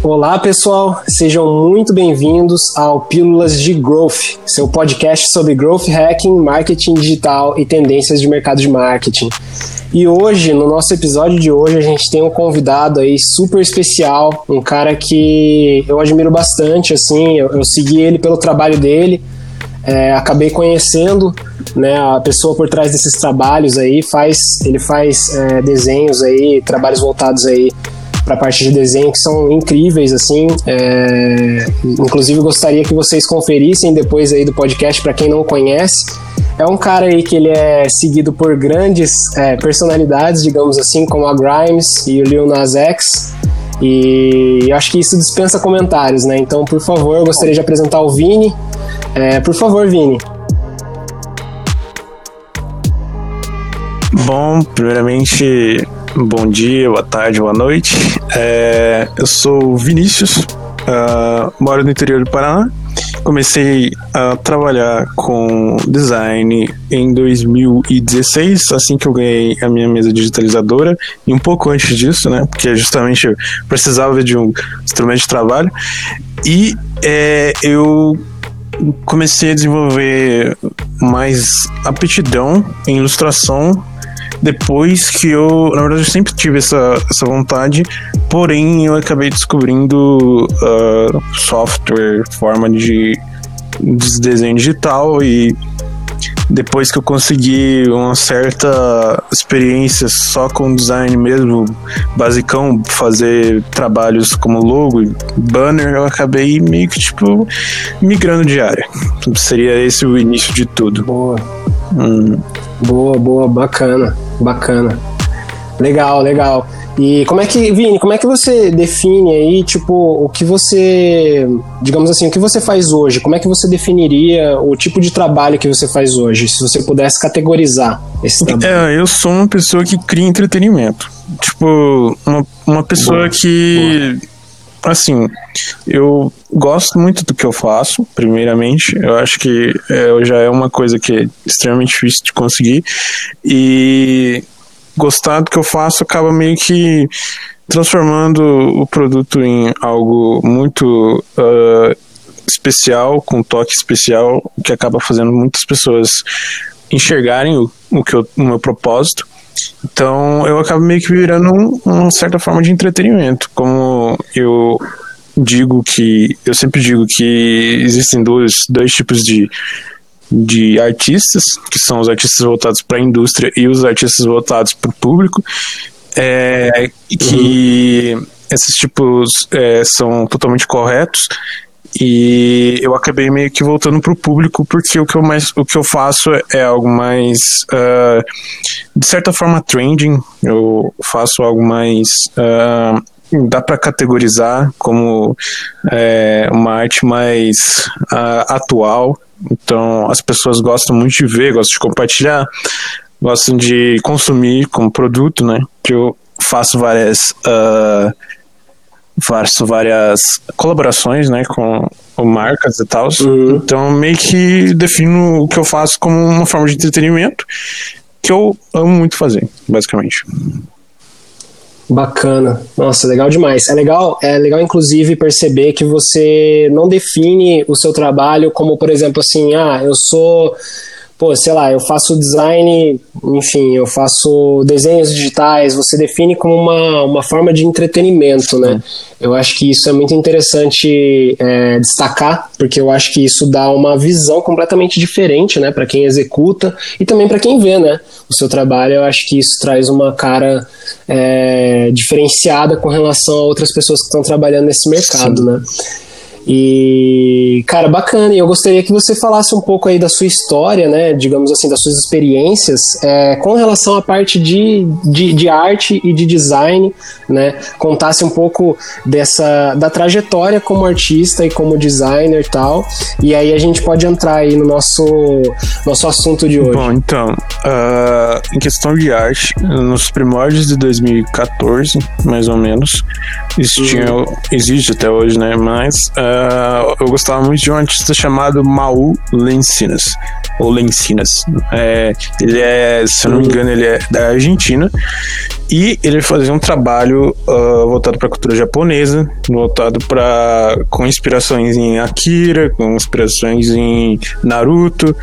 Olá, pessoal, sejam muito bem-vindos ao Pílulas de Growth, seu podcast sobre growth hacking, marketing digital e tendências de mercado de marketing. E hoje, no nosso episódio de hoje, a gente tem um convidado aí super especial, um cara que eu admiro bastante, assim, eu, eu segui ele pelo trabalho dele, é, acabei conhecendo né, a pessoa por trás desses trabalhos aí, faz, ele faz é, desenhos aí, trabalhos voltados aí para a parte de desenho que são incríveis assim. É, inclusive gostaria que vocês conferissem depois aí do podcast para quem não conhece. É um cara aí que ele é seguido por grandes é, personalidades, digamos assim, como a Grimes e o Lil Nas X. E eu acho que isso dispensa comentários, né? Então, por favor, eu gostaria de apresentar o Vini. É, por favor, Vini. Bom, primeiramente, bom dia, boa tarde, boa noite. É, eu sou Vinícius, uh, moro no interior do Paraná. Comecei a trabalhar com design em 2016, assim que eu ganhei a minha mesa digitalizadora, e um pouco antes disso, né? Porque justamente eu precisava de um instrumento de trabalho. E é, eu comecei a desenvolver mais aptidão em ilustração depois que eu, na verdade, eu sempre tive essa, essa vontade, porém eu acabei descobrindo uh, software, forma de, de desenho digital e depois que eu consegui uma certa experiência só com design mesmo, basicão, fazer trabalhos como logo e banner, eu acabei meio que tipo migrando de área. Seria esse o início de tudo. Boa. Hum. Boa, boa, bacana, bacana. Legal, legal. E como é que, Vini, como é que você define aí, tipo, o que você, digamos assim, o que você faz hoje? Como é que você definiria o tipo de trabalho que você faz hoje, se você pudesse categorizar esse trabalho? É, eu sou uma pessoa que cria entretenimento. Tipo, uma, uma pessoa boa, que. Boa assim, eu gosto muito do que eu faço, primeiramente. Eu acho que é, já é uma coisa que é extremamente difícil de conseguir. E gostar do que eu faço acaba meio que transformando o produto em algo muito uh, especial, com um toque especial, que acaba fazendo muitas pessoas enxergarem o, o, que eu, o meu propósito. Então eu acabo meio que virando um, uma certa forma de entretenimento. Como eu digo que. Eu sempre digo que existem dois, dois tipos de, de artistas, que são os artistas voltados para a indústria e os artistas voltados para o público, é, que uhum. esses tipos é, são totalmente corretos e eu acabei meio que voltando pro público porque o que eu mais o que eu faço é algo mais uh, de certa forma trending eu faço algo mais uh, dá para categorizar como é, uma arte mais uh, atual. Então as pessoas gostam muito de ver, gostam de compartilhar, gostam de consumir como produto, né? Que eu faço várias uh, faço várias colaborações, né, com, com marcas e tal. Uhum. Então meio que defino o que eu faço como uma forma de entretenimento que eu amo muito fazer, basicamente. Bacana. Nossa, legal demais. É legal, é legal inclusive perceber que você não define o seu trabalho como, por exemplo, assim, ah, eu sou pô, sei lá, eu faço design, enfim, eu faço desenhos digitais, você define como uma, uma forma de entretenimento, né? Eu acho que isso é muito interessante é, destacar, porque eu acho que isso dá uma visão completamente diferente, né, para quem executa e também para quem vê, né, o seu trabalho. Eu acho que isso traz uma cara é, diferenciada com relação a outras pessoas que estão trabalhando nesse mercado, Sim. né? E, cara, bacana. E eu gostaria que você falasse um pouco aí da sua história, né? Digamos assim, das suas experiências é, com relação à parte de, de, de, arte e de design, né? Contasse um pouco dessa da trajetória como artista e como designer e tal. E aí a gente pode entrar aí no nosso, nosso assunto de hoje. Bom, então, uh, em questão de arte, nos primórdios de 2014, mais ou menos, isso uhum. tinha, existe até hoje, né? Mas. Uh, Uh, eu gostava muito de um artista chamado Maú Lencinas. Ou Lencinas. É, ele é, se eu não me engano, ele é da Argentina. E ele fazia um trabalho uh, voltado para a cultura japonesa, voltado para com inspirações em Akira, com inspirações em Naruto.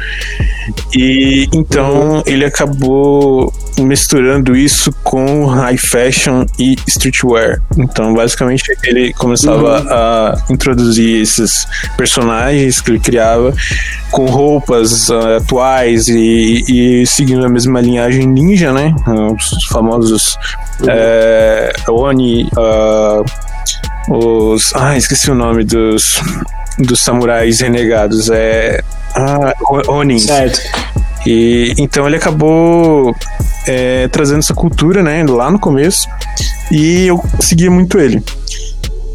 E então ele acabou misturando isso com high fashion e streetwear. Então, basicamente, ele começava uhum. a introduzir esses personagens que ele criava com roupas uh, atuais e, e, seguindo a mesma linhagem ninja, né? Os famosos é, Oni, uh, os. Ah, esqueci o nome dos, dos samurais renegados. É. Ah, Onin. Certo. E então ele acabou é, trazendo essa cultura, né, lá no começo, e eu seguia muito ele.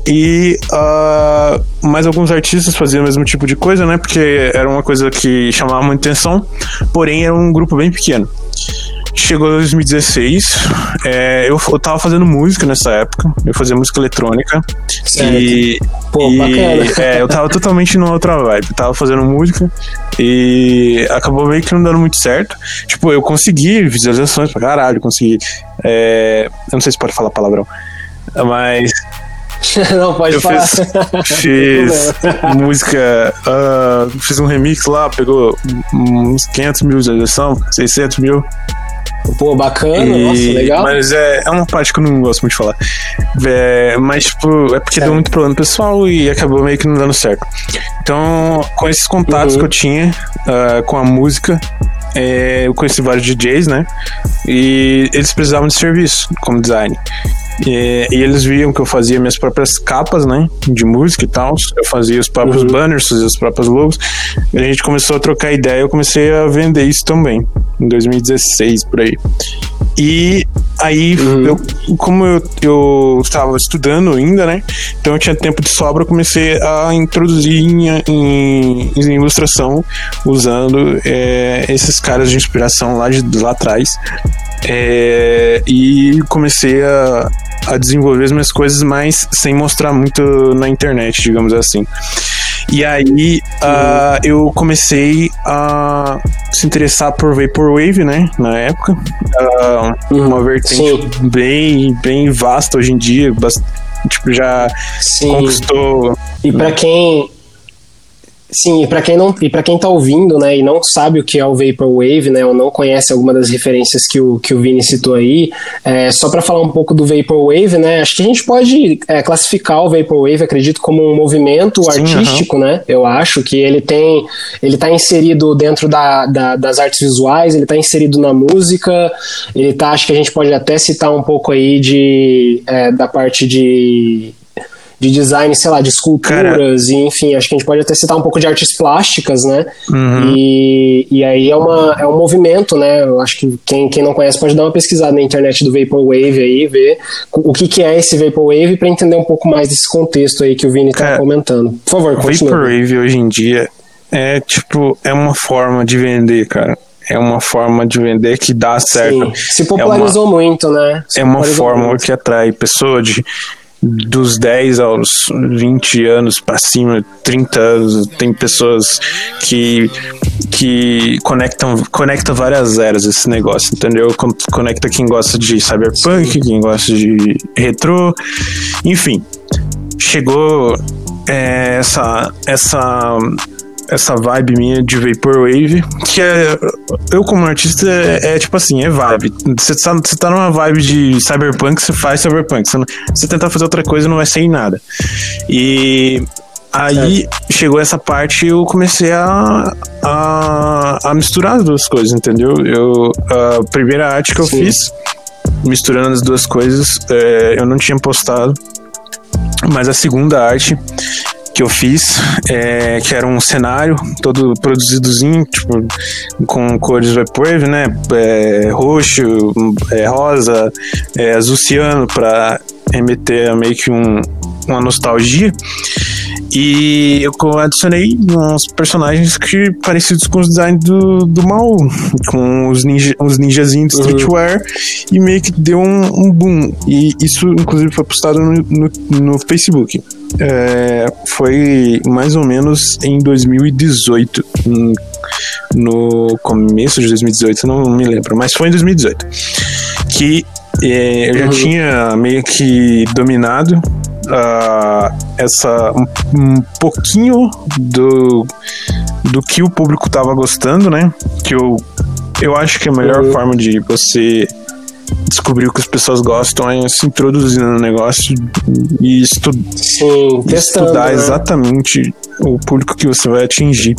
E uh, mais alguns artistas faziam o mesmo tipo de coisa, né? Porque era uma coisa que chamava muita atenção, porém era um grupo bem pequeno. Chegou 2016, é, eu, eu tava fazendo música nessa época, eu fazia música eletrônica. Certo. E, Pô, e. É, eu tava totalmente numa outra vibe. Eu tava fazendo música e acabou meio que não dando muito certo. Tipo, eu consegui visualizações pra caralho, consegui. É, eu não sei se pode falar palavrão, mas. Não, pode eu falar. Fiz, fiz música, uh, fiz um remix lá, pegou uns 500 mil visualizações, 600 mil. Pô, bacana, e, nossa, legal. Mas é, é uma parte que eu não gosto muito de falar. É, mas, tipo, é porque é. deu muito problema pessoal e acabou meio que não dando certo. Então, com esses contatos uhum. que eu tinha uh, com a música, é, eu conheci vários DJs, né? E eles precisavam de serviço como design. E, e, eles viam que eu fazia minhas próprias capas, né? De música e tal. Eu fazia os próprios uhum. banners, fazia os próprios logos. E a gente começou a trocar ideia. Eu comecei a vender isso também, em 2016 por aí. E aí, uhum. eu, como eu, eu estava estudando ainda, né? Então eu tinha tempo de sobra, eu comecei a introduzir em, em, em ilustração usando é, esses caras de inspiração lá, de, lá atrás. É, e comecei a, a desenvolver as minhas coisas, mas sem mostrar muito na internet, digamos assim. E aí uh, eu comecei a se interessar por Vaporwave, né? Na época. Uh, uma vertente Sim. bem, bem vasta hoje em dia. Tipo, já Sim. conquistou. E para quem Sim, e para quem não e para quem tá ouvindo, né, e não sabe o que é o vaporwave, né, ou não conhece alguma das referências que o que o Vini citou aí, é, só para falar um pouco do vaporwave, né, acho que a gente pode é, classificar o vaporwave, acredito, como um movimento Sim, artístico, né? Eu acho que ele tem ele tá inserido dentro da, da, das artes visuais, ele tá inserido na música, ele tá, acho que a gente pode até citar um pouco aí de é, da parte de de design, sei lá, de esculturas, Cara. e enfim, acho que a gente pode até citar um pouco de artes plásticas, né? Uhum. E, e aí é, uma, é um movimento, né? Eu acho que quem, quem não conhece pode dar uma pesquisada na internet do Vaporwave aí, ver o que, que é esse Vaporwave para entender um pouco mais desse contexto aí que o Vini tá comentando. Por favor, continue. Vaporwave hoje em dia é tipo, é uma forma de vender, cara é uma forma de vender que dá certo. Sim, se popularizou é uma, muito, né? Se é uma forma muito. que atrai pessoa de dos 10 aos 20 anos para cima, 30 anos, tem pessoas que que conectam conecta várias eras esse negócio, entendeu? Conecta quem gosta de cyberpunk, quem gosta de retrô, enfim. Chegou é, essa essa essa vibe minha de Vaporwave, que é. Eu, como artista, é, é tipo assim, é vibe. Você tá, você tá numa vibe de cyberpunk, você faz cyberpunk. Você, não, você tentar fazer outra coisa, não vai ser em nada. E. Aí é. chegou essa parte eu comecei a, a, a, misturar as duas coisas, entendeu? Eu, a primeira arte que eu Sim. fiz, misturando as duas coisas, é, eu não tinha postado. Mas a segunda arte que eu fiz, é, que era um cenário todo produzidozinho, tipo, com cores Vaporwave, né? É, roxo, é, rosa, é, azul ciano, para remeter meio que um, uma nostalgia. E eu adicionei uns personagens que parecidos com os designs do, do mal, com os, ninja, os ninjazinhos de uhum. streetwear, uhum. e meio que deu um, um, boom. E isso, inclusive, foi postado no, no, no Facebook. É, foi mais ou menos em 2018. No começo de 2018, não me lembro, mas foi em 2018. Que eu já uhum. tinha meio que dominado uh, essa um, um, pouquinho do, do que o público estava gostando, né? Que eu, eu acho que a melhor uhum. forma de você descobrir o que as pessoas gostam é se introduzir no negócio e estu Sim, estudar né? exatamente o público que você vai atingir.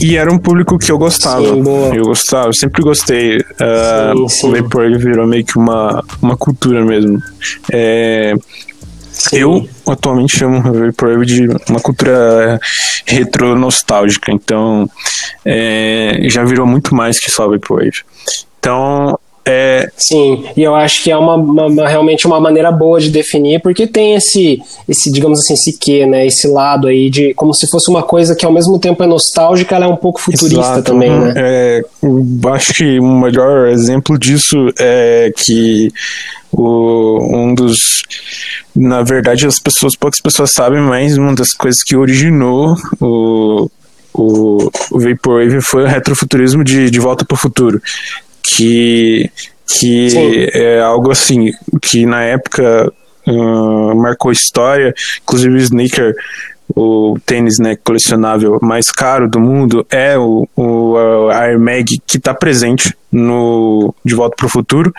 E era um público que eu gostava. Sim, eu gostava, eu sempre gostei. Uh, sim, sim. O Vaporwave virou meio que uma, uma cultura mesmo. É, eu atualmente chamo Vaporwave de uma cultura retro nostálgica, então é, já virou muito mais que só Vaporwave. Então é... Sim, e eu acho que é uma, uma, uma, realmente uma maneira boa de definir, porque tem esse, esse, digamos assim, esse quê, né? Esse lado aí de como se fosse uma coisa que ao mesmo tempo é nostálgica, ela é um pouco futurista Exato, também, né? É, acho que o melhor exemplo disso é que o, um dos. Na verdade, as pessoas, poucas pessoas sabem, mas uma das coisas que originou o, o, o Vaporwave foi o retrofuturismo de, de Volta para o Futuro que, que é algo assim, que na época uh, marcou história, inclusive o sneaker, o tênis né, colecionável mais caro do mundo é o, o Air Mag que está presente no De Volta para o Futuro.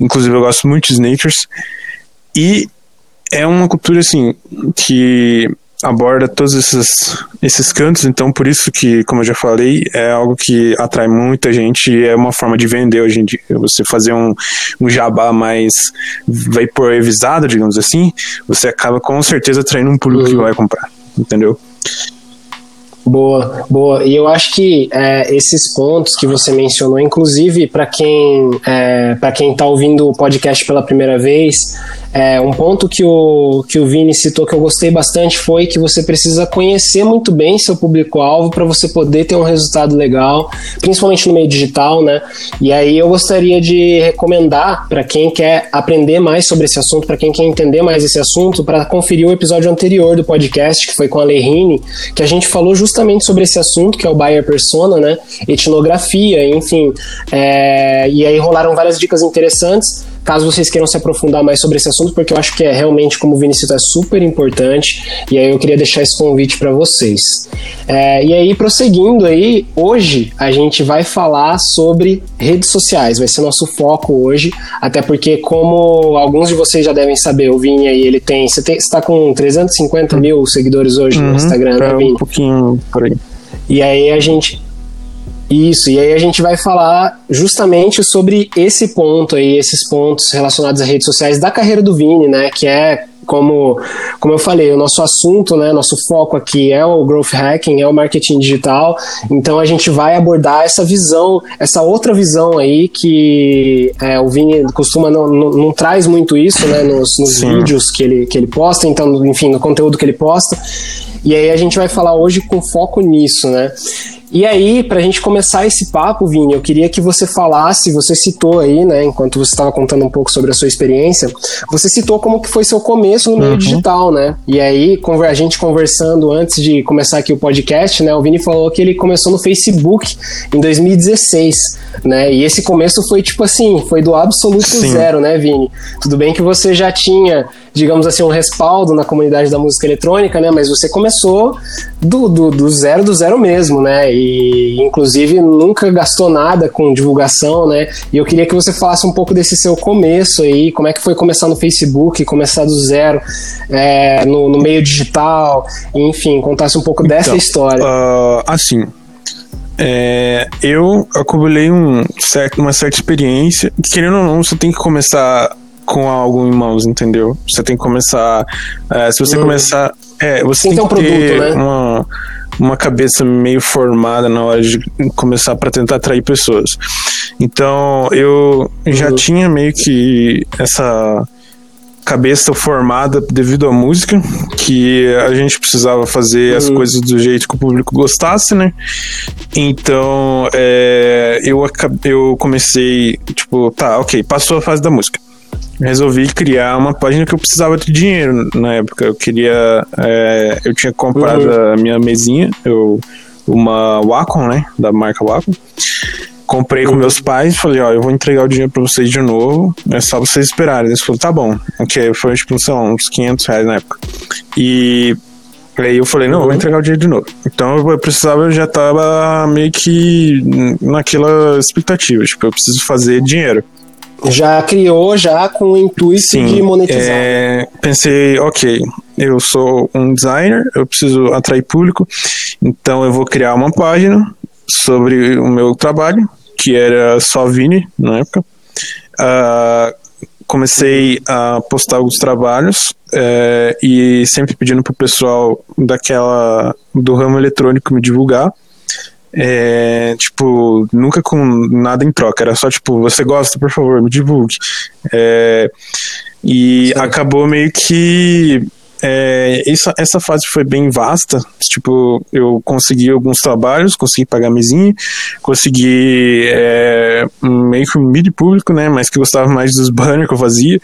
Inclusive eu gosto muito de sneakers. E é uma cultura assim que aborda todos esses, esses cantos, então por isso que, como eu já falei, é algo que atrai muita gente e é uma forma de vender hoje em dia. Você fazer um, um jabá mais vaporizado, digamos assim, você acaba com certeza atraindo um público uhum. que vai comprar, entendeu? Boa, boa. E eu acho que é, esses pontos que você mencionou, inclusive para quem é, para quem está ouvindo o podcast pela primeira vez, é, um ponto que o, que o Vini citou que eu gostei bastante foi que você precisa conhecer muito bem seu público-alvo para você poder ter um resultado legal, principalmente no meio digital, né? E aí eu gostaria de recomendar para quem quer aprender mais sobre esse assunto, para quem quer entender mais esse assunto, para conferir o episódio anterior do podcast, que foi com a Lerine, que a gente falou justamente sobre esse assunto, que é o buyer persona, né? Etnografia, enfim. É, e aí rolaram várias dicas interessantes caso vocês queiram se aprofundar mais sobre esse assunto, porque eu acho que é realmente, como o Vinícius é super importante, e aí eu queria deixar esse convite para vocês. É, e aí, prosseguindo aí, hoje a gente vai falar sobre redes sociais, vai ser nosso foco hoje, até porque, como alguns de vocês já devem saber, o Vini aí, ele tem, você está com 350 mil seguidores hoje uhum, no Instagram, né, Vini? Um pouquinho por aí. E aí a gente isso, e aí a gente vai falar justamente sobre esse ponto aí, esses pontos relacionados às redes sociais da carreira do Vini, né? Que é como, como eu falei, o nosso assunto, né, nosso foco aqui é o growth hacking, é o marketing digital. Então a gente vai abordar essa visão, essa outra visão aí que é, o Vini costuma não, não, não, traz muito isso, né, nos, nos vídeos que ele, que ele posta, então, enfim, no conteúdo que ele posta. E aí a gente vai falar hoje com foco nisso, né? E aí, para a gente começar esse papo, Vini, eu queria que você falasse, você citou aí, né, enquanto você estava contando um pouco sobre a sua experiência, você citou como que foi seu começo no meio uhum. digital, né? E aí, a gente conversando antes de começar aqui o podcast, né, o Vini falou que ele começou no Facebook em 2016, né? E esse começo foi tipo assim, foi do absoluto Sim. zero, né, Vini? Tudo bem que você já tinha digamos assim, um respaldo na comunidade da música eletrônica, né? Mas você começou do, do, do zero do zero mesmo, né? E inclusive nunca gastou nada com divulgação, né? E eu queria que você falasse um pouco desse seu começo aí, como é que foi começar no Facebook, começar do zero é, no, no, meio digital, enfim, contasse um pouco então, dessa história. Uh, assim, é, eu acumulei um certo, uma certa experiência. Querendo ou não, você tem que começar com algo em mãos, entendeu? Você tem que começar. É, se você hum. começar. É, você tem, tem que um ter produto, né? uma, uma cabeça meio formada na hora de começar para tentar atrair pessoas. Então eu uhum. já tinha meio que essa cabeça formada devido à música, que a gente precisava fazer uhum. as coisas do jeito que o público gostasse, né? Então é, eu, eu comecei, tipo, tá, ok, passou a fase da música resolvi criar uma página que eu precisava de dinheiro na época. Eu queria. É, eu tinha comprado uhum. a minha mesinha, eu, uma Wacom, né? Da marca Wacom. comprei com meus pais, falei, ó, eu vou entregar o dinheiro pra vocês de novo, é só vocês esperarem. Eles falaram, tá bom. Ok, foi tipo, sei lá, uns 500 reais na época. E aí eu falei, não, eu vou entregar o dinheiro de novo. Então eu precisava, eu já tava meio que naquela expectativa, tipo, eu preciso fazer dinheiro. Já criou já com o intuito Sim, de monetizar. é, pensei, ok, eu sou um designer, eu preciso atrair público, então eu vou criar uma página sobre o meu trabalho, que era só Vini na época. Ah, comecei a postar alguns trabalhos é, e sempre pedindo pro pessoal daquela do ramo eletrônico me divulgar. É, tipo, nunca com nada em troca, era só tipo, você gosta, por favor, me divulgue. É, e Certo. acabou meio que é, essa, essa fase foi bem vasta. Tipo, eu consegui alguns trabalhos, consegui pagar mesinha, consegui é, meio que um mid público, né? Mas que gostava mais dos banners que eu fazia.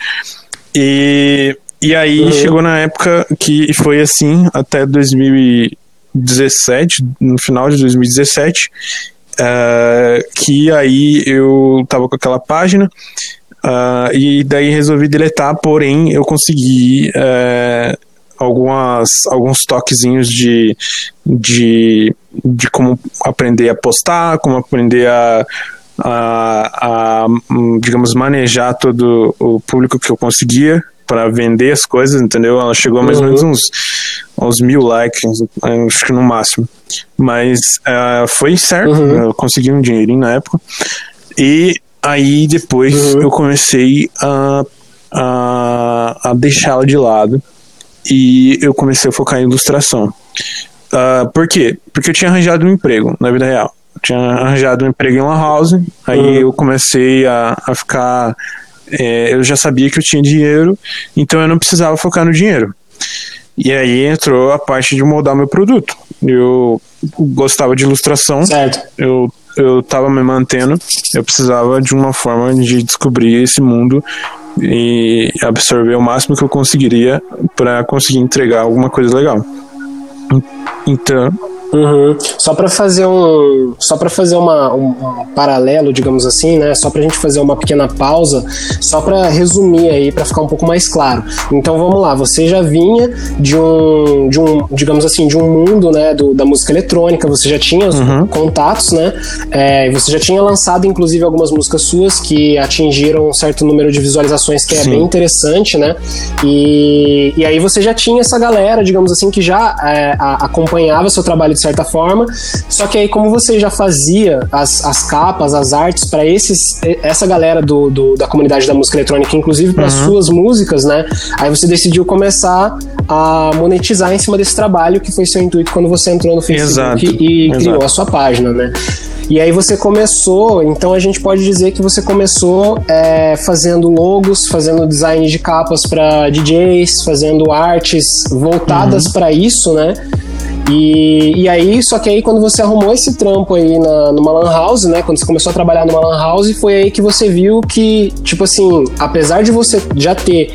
E, e aí Uhum. chegou na época que foi assim até 2017, no final de 2017, eh, que aí eu tava com aquela página. ah, e daí resolvi deletar, porém eu consegui eh, algumas, alguns toquezinhos de, de, de como aprender a postar, como aprender a, a, a, hum, digamos, manejar todo o público que eu conseguia para vender as coisas, entendeu? Ela chegou a mais ou menos uns, uns mil likes, acho que no máximo. Mas ah, foi certo, Uhum. eu consegui um dinheirinho na época. E aí depois Uhum. eu comecei a, a, a deixá-la de lado e eu comecei a focar em ilustração. Ah, por quê? Porque eu tinha arranjado um emprego na vida real. Eu tinha arranjado um emprego em uma house, aí Uhum. eu comecei a, a ficar. É, eu já sabia que eu tinha dinheiro, então eu não precisava focar no dinheiro. E aí entrou a parte de moldar meu produto. Eu gostava de ilustração, Certo. eu, eu tava me mantendo, eu precisava de uma forma de descobrir esse mundo e absorver o máximo que eu conseguiria para conseguir entregar alguma coisa legal. Então, Uhum. Só para fazer um, só para fazer uma, um, um paralelo, digamos assim, né? Só pra gente fazer uma pequena pausa, só para resumir aí, para ficar um pouco mais claro. Então vamos lá, você já vinha de um, de um, digamos assim, de um mundo, né, do, da música eletrônica. Você já tinha os Uhum. contatos, né? É, você já tinha lançado, inclusive, algumas músicas suas que atingiram um certo número de visualizações que é Sim. bem interessante, né? E, e aí você já tinha essa galera, digamos assim, que já é, a- acompanhava seu trabalho de certa forma. Só que aí, como você já fazia as, as capas, as artes para esses essa galera do, do- da comunidade da música eletrônica, inclusive para Uhum. suas músicas, né? Aí você decidiu começar a monetizar em cima desse trabalho que foi seu intuito quando você entrou no Facebook Exato, e criou a sua página, né? E aí você começou, então a gente pode dizer que você começou é, fazendo logos, fazendo design de capas para DJs, fazendo artes voltadas Uhum. para isso, né? E, e aí, só que aí quando você arrumou esse trampo aí na, numa lan house, né? Quando você começou a trabalhar numa lan house, foi aí que você viu que, tipo assim, apesar de você já ter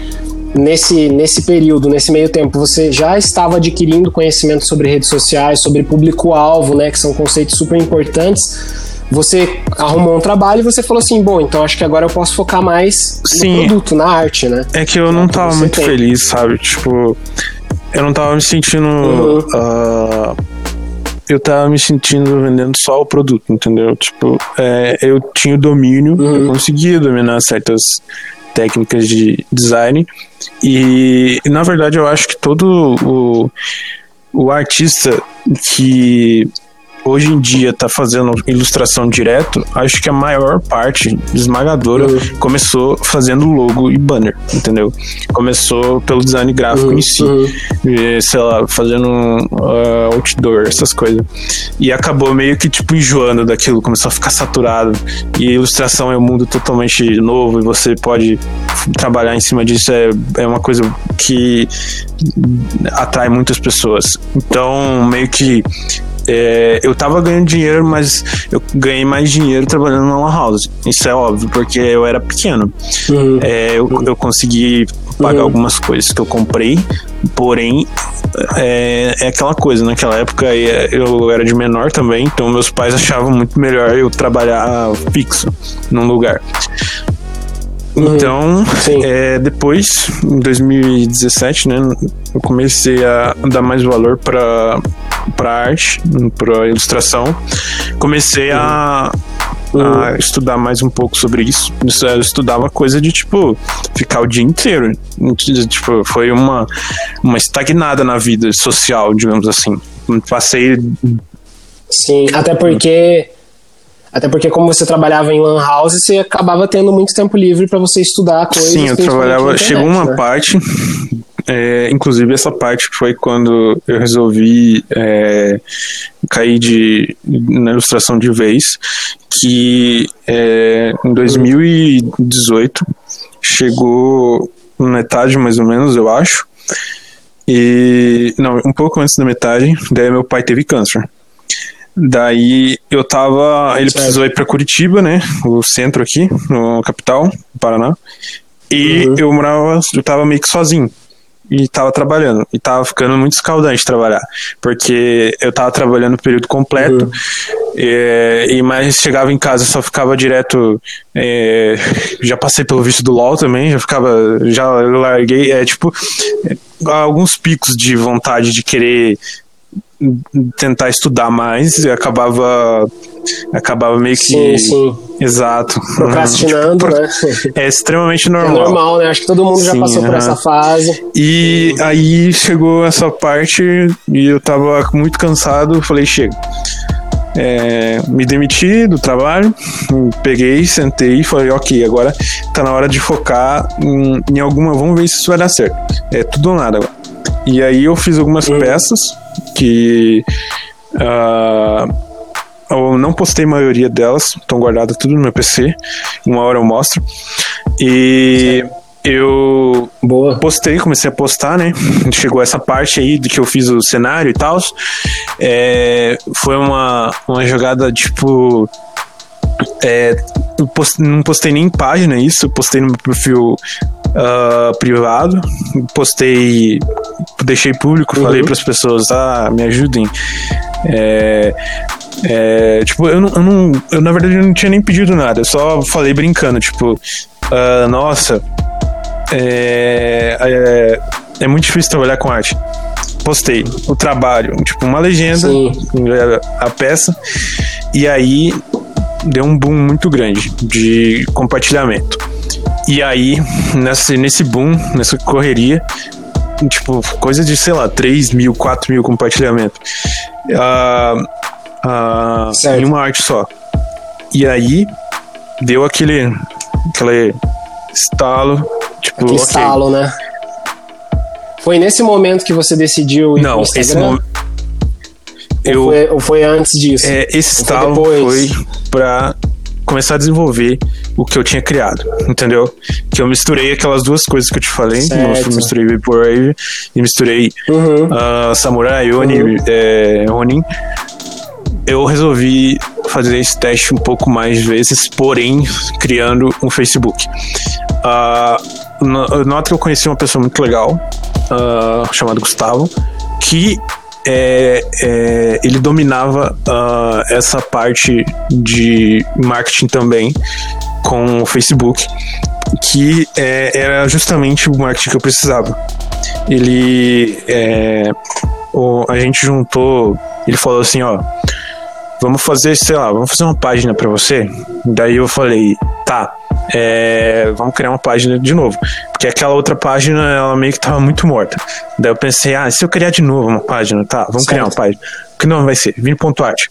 nesse, nesse período, nesse meio tempo, você já estava adquirindo conhecimento sobre redes sociais, sobre público-alvo, né? Que são conceitos super importantes. Você arrumou um trabalho e você falou assim, bom, então acho que agora eu posso focar mais Sim. no produto, na arte, né? é que eu não tava você muito tem. feliz, sabe? Tipo, eu não tava me sentindo. Uhum. ah, eu tava me sentindo vendendo só o produto, entendeu? Tipo, é, eu tinha o domínio, eu Uhum. conseguia dominar certas técnicas de design e, e, na verdade eu acho que todo o, o artista que hoje em dia tá fazendo ilustração direto, acho que a maior parte esmagadora Uhum. começou fazendo logo e banner, entendeu? Começou pelo design gráfico em si, Uhum. e, sei lá, fazendo uh, outdoor, essas coisas. E acabou meio que tipo enjoando daquilo, começou a ficar saturado. E ilustração é um mundo totalmente novo e você pode trabalhar em cima disso é, é uma coisa que atrai muitas pessoas. Então, meio que é, eu tava ganhando dinheiro, mas eu ganhei mais dinheiro trabalhando na Lan House. Isso é óbvio, porque eu era pequeno. Uhum. É, eu, eu consegui pagar Uhum. algumas coisas que eu comprei, porém é, é aquela coisa, naquela época eu era de menor também, então meus pais achavam muito melhor eu trabalhar fixo num lugar. Uhum. Então, é, depois, em 2017, né, eu comecei a dar mais valor para para arte, para ilustração. Comecei a, a estudar mais um pouco sobre isso. Eu estudava coisa de tipo ficar o dia inteiro. Tipo, foi uma, uma estagnada na vida social, digamos assim. Passei. Sim, até porque até porque, como você trabalhava em Lan House, você acabava tendo muito tempo livre para você estudar coisas. Sim, eu trabalhava. Internet, chegou uma né? parte. É, inclusive, essa parte foi quando eu resolvi é, cair de, na ilustração de vez. Que é, em 2018 chegou metade, mais ou menos, eu acho. E. Não, um pouco antes da metade, daí meu pai teve câncer. Daí eu tava. Ele certo. precisou ir para Curitiba, né? O centro aqui, no capital, Paraná. E uhum. eu morava. Eu tava meio que sozinho. E tava trabalhando. E tava ficando muito escaldante trabalhar. Porque eu tava trabalhando no período completo. Uhum. E, e mais chegava em casa só ficava direto. É, já passei pelo visto do LOL também. Já ficava. Já larguei. É tipo. É, alguns picos de vontade de querer tentar estudar mais e acabava acabava meio que sim, sim. exato procrastinando tipo, né é extremamente normal é normal né acho que todo mundo sim, já passou por essa fase e aí chegou essa parte e eu tava muito cansado falei chega é, me demiti do trabalho, peguei, sentei e falei, ok, agora tá na hora de focar em, em, alguma, vamos ver se isso vai dar certo. É tudo ou nada agora. E aí eu fiz algumas uhum. peças que uh, eu não postei a maioria delas, estão guardadas tudo no meu PC. Uma hora eu mostro. E eu Boa. postei, comecei a postar, né? Chegou essa parte aí de que eu fiz o cenário e tal. É, foi uma, uma jogada tipo. É, post, não postei nem em página isso, postei no meu perfil uh, privado, postei, deixei público, uhum. falei para as pessoas, ah, me ajudem. É, é, tipo, eu não, eu não, eu na verdade não tinha nem pedido nada, eu só falei brincando, tipo, uh, nossa, é, é, é, muito difícil trabalhar com arte. Postei o trabalho, tipo, uma legenda, Sim. a peça, e aí deu um boom muito grande de compartilhamento. E aí, nesse, nesse boom, nessa correria, tipo, coisa de, sei lá, 3 mil, 4 mil compartilhamentos. Uh, uh, em uma arte só. E aí, deu aquele, aquele estalo, tipo, aquele okay. estalo, né? Foi nesse momento que você decidiu ir Não, esse momento. Eu, ou, foi, ou foi antes disso? É, esse estalo foi, foi pra começar a desenvolver o que eu tinha criado, entendeu? Que eu misturei aquelas duas coisas que eu te falei, certo. eu misturei Vaporwave e misturei uhum. uh, Samurai, Oni, uhum. é, Ronin. Eu resolvi fazer esse teste um pouco mais vezes, porém criando um Facebook. Uh, nota que eu conheci uma pessoa muito legal, uh, chamada Gustavo, que é, é, ele dominava uh, essa parte de marketing também com o Facebook, que é, era justamente o marketing que eu precisava. Ele. É, o, a gente juntou. Ele falou assim: ó, vamos fazer, sei lá, vamos fazer uma página para você. Daí eu falei: tá é, vamos criar uma página de novo. Porque aquela outra página, ela meio que tava muito morta. Daí eu pensei, ah, se eu criar de novo uma página, tá, vamos certo. criar uma página. O que não vai ser? Vim.art.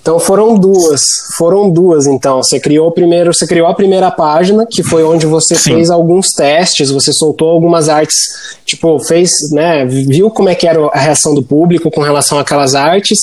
Então foram duas, foram duas então. Você criou primeiro, você criou a primeira página, que foi onde você Sim. fez alguns testes, você soltou algumas artes, tipo, fez, né, viu como é que era a reação do público com relação àquelas artes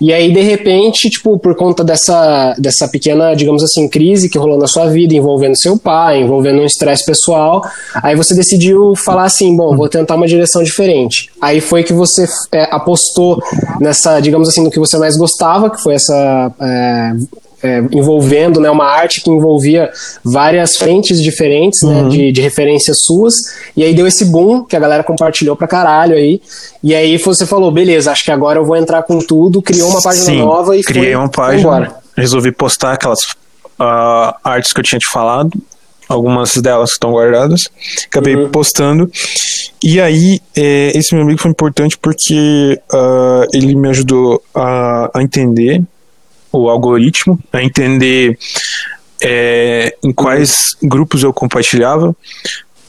e aí, de repente, tipo, por conta dessa, dessa pequena, digamos assim, crise que rolou na sua vida, envolvendo seu pai, envolvendo um estresse pessoal, aí você decidiu falar assim, bom, vou tentar uma direção diferente. Aí foi que você é, apostou nessa, digamos assim, no que você mais gostava, que foi essa é, é, envolvendo né, uma arte que envolvia várias frentes diferentes né, Uhum. de, de referências suas. E aí deu esse boom que a galera compartilhou pra caralho aí. E aí você falou, beleza, acho que agora eu vou entrar com tudo, criou uma página Sim, nova e criei foi, uma página, embora. resolvi postar aquelas ah, artes que eu tinha te falado, algumas delas estão guardadas, acabei Uhum. postando. E aí, eh, esse meu amigo foi importante porque ah, ele me ajudou a, a entender o algoritmo, a entender eh, em quais grupos eu compartilhava,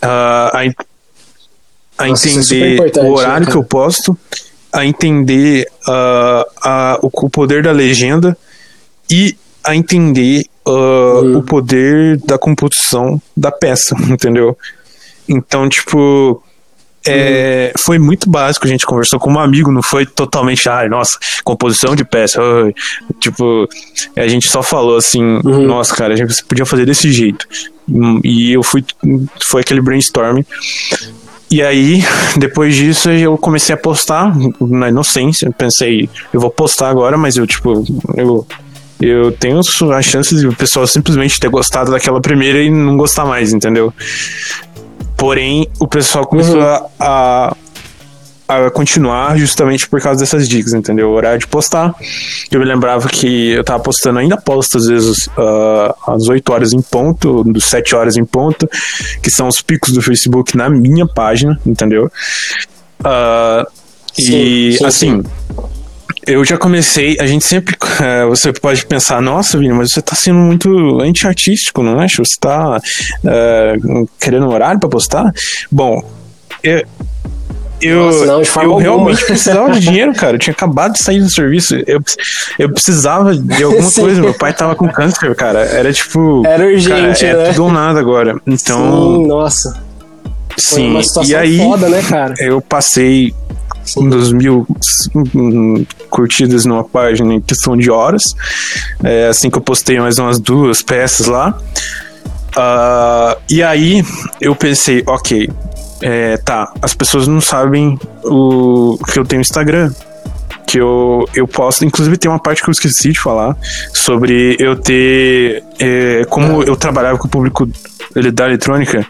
ah, a, a Nossa, é entender importante, o né, horário que cara? eu posto, a entender ah, a- o, poder da legenda e a entender ah, Uhum. o poder da composição da peça, entendeu? Então, tipo, é, foi muito básico, a gente conversou com um amigo, não foi totalmente, ai, nossa, composição de peça, ai", tipo, a gente só falou assim, Uhum. nossa, cara, a gente podia fazer desse jeito. Hum, E eu fui, foi aquele brainstorming. E aí, depois disso, eu comecei a postar na inocência. Pensei, eu vou postar agora, mas eu, tipo, eu, eu tenho a chance de o pessoal simplesmente ter gostado daquela primeira e não gostar mais, entendeu? Porém, o pessoal começou Uhum. a, a continuar justamente por causa dessas dicas, entendeu? O horário de postar. Eu me lembrava que eu tava postando, ainda posto às vezes ah, às 8 horas em ponto, dos 7 horas em ponto, que são os picos do Facebook na minha página, entendeu? Ah, e Sim, sim, assim. Eu já comecei, a gente sempre. eh, você pode pensar, nossa, Vini, mas você tá sendo muito anti-artístico, não é? Você tá eh, querendo horário pra postar? Bom, eu. Eu, Nossa, não, eu alguma. realmente precisava de dinheiro, cara. Eu tinha acabado de sair do serviço. Eu, eu precisava de alguma Sim. coisa. Meu pai tava com câncer, cara. Era tipo. Era urgente, cara, é né? tudo ou nada agora. Então, Sim, nossa. Foi sim. uma situação E aí, foda, né, cara? eu passei dos mil curtidas numa página em questão de horas. É, assim que eu postei mais umas duas peças lá. Ah, e aí eu pensei, ok, é, tá, as pessoas não sabem o que eu tenho Instagram. Que eu, eu posso, inclusive tem uma parte que eu esqueci de falar sobre eu ter. é, como eu trabalhava com o público da eletrônica,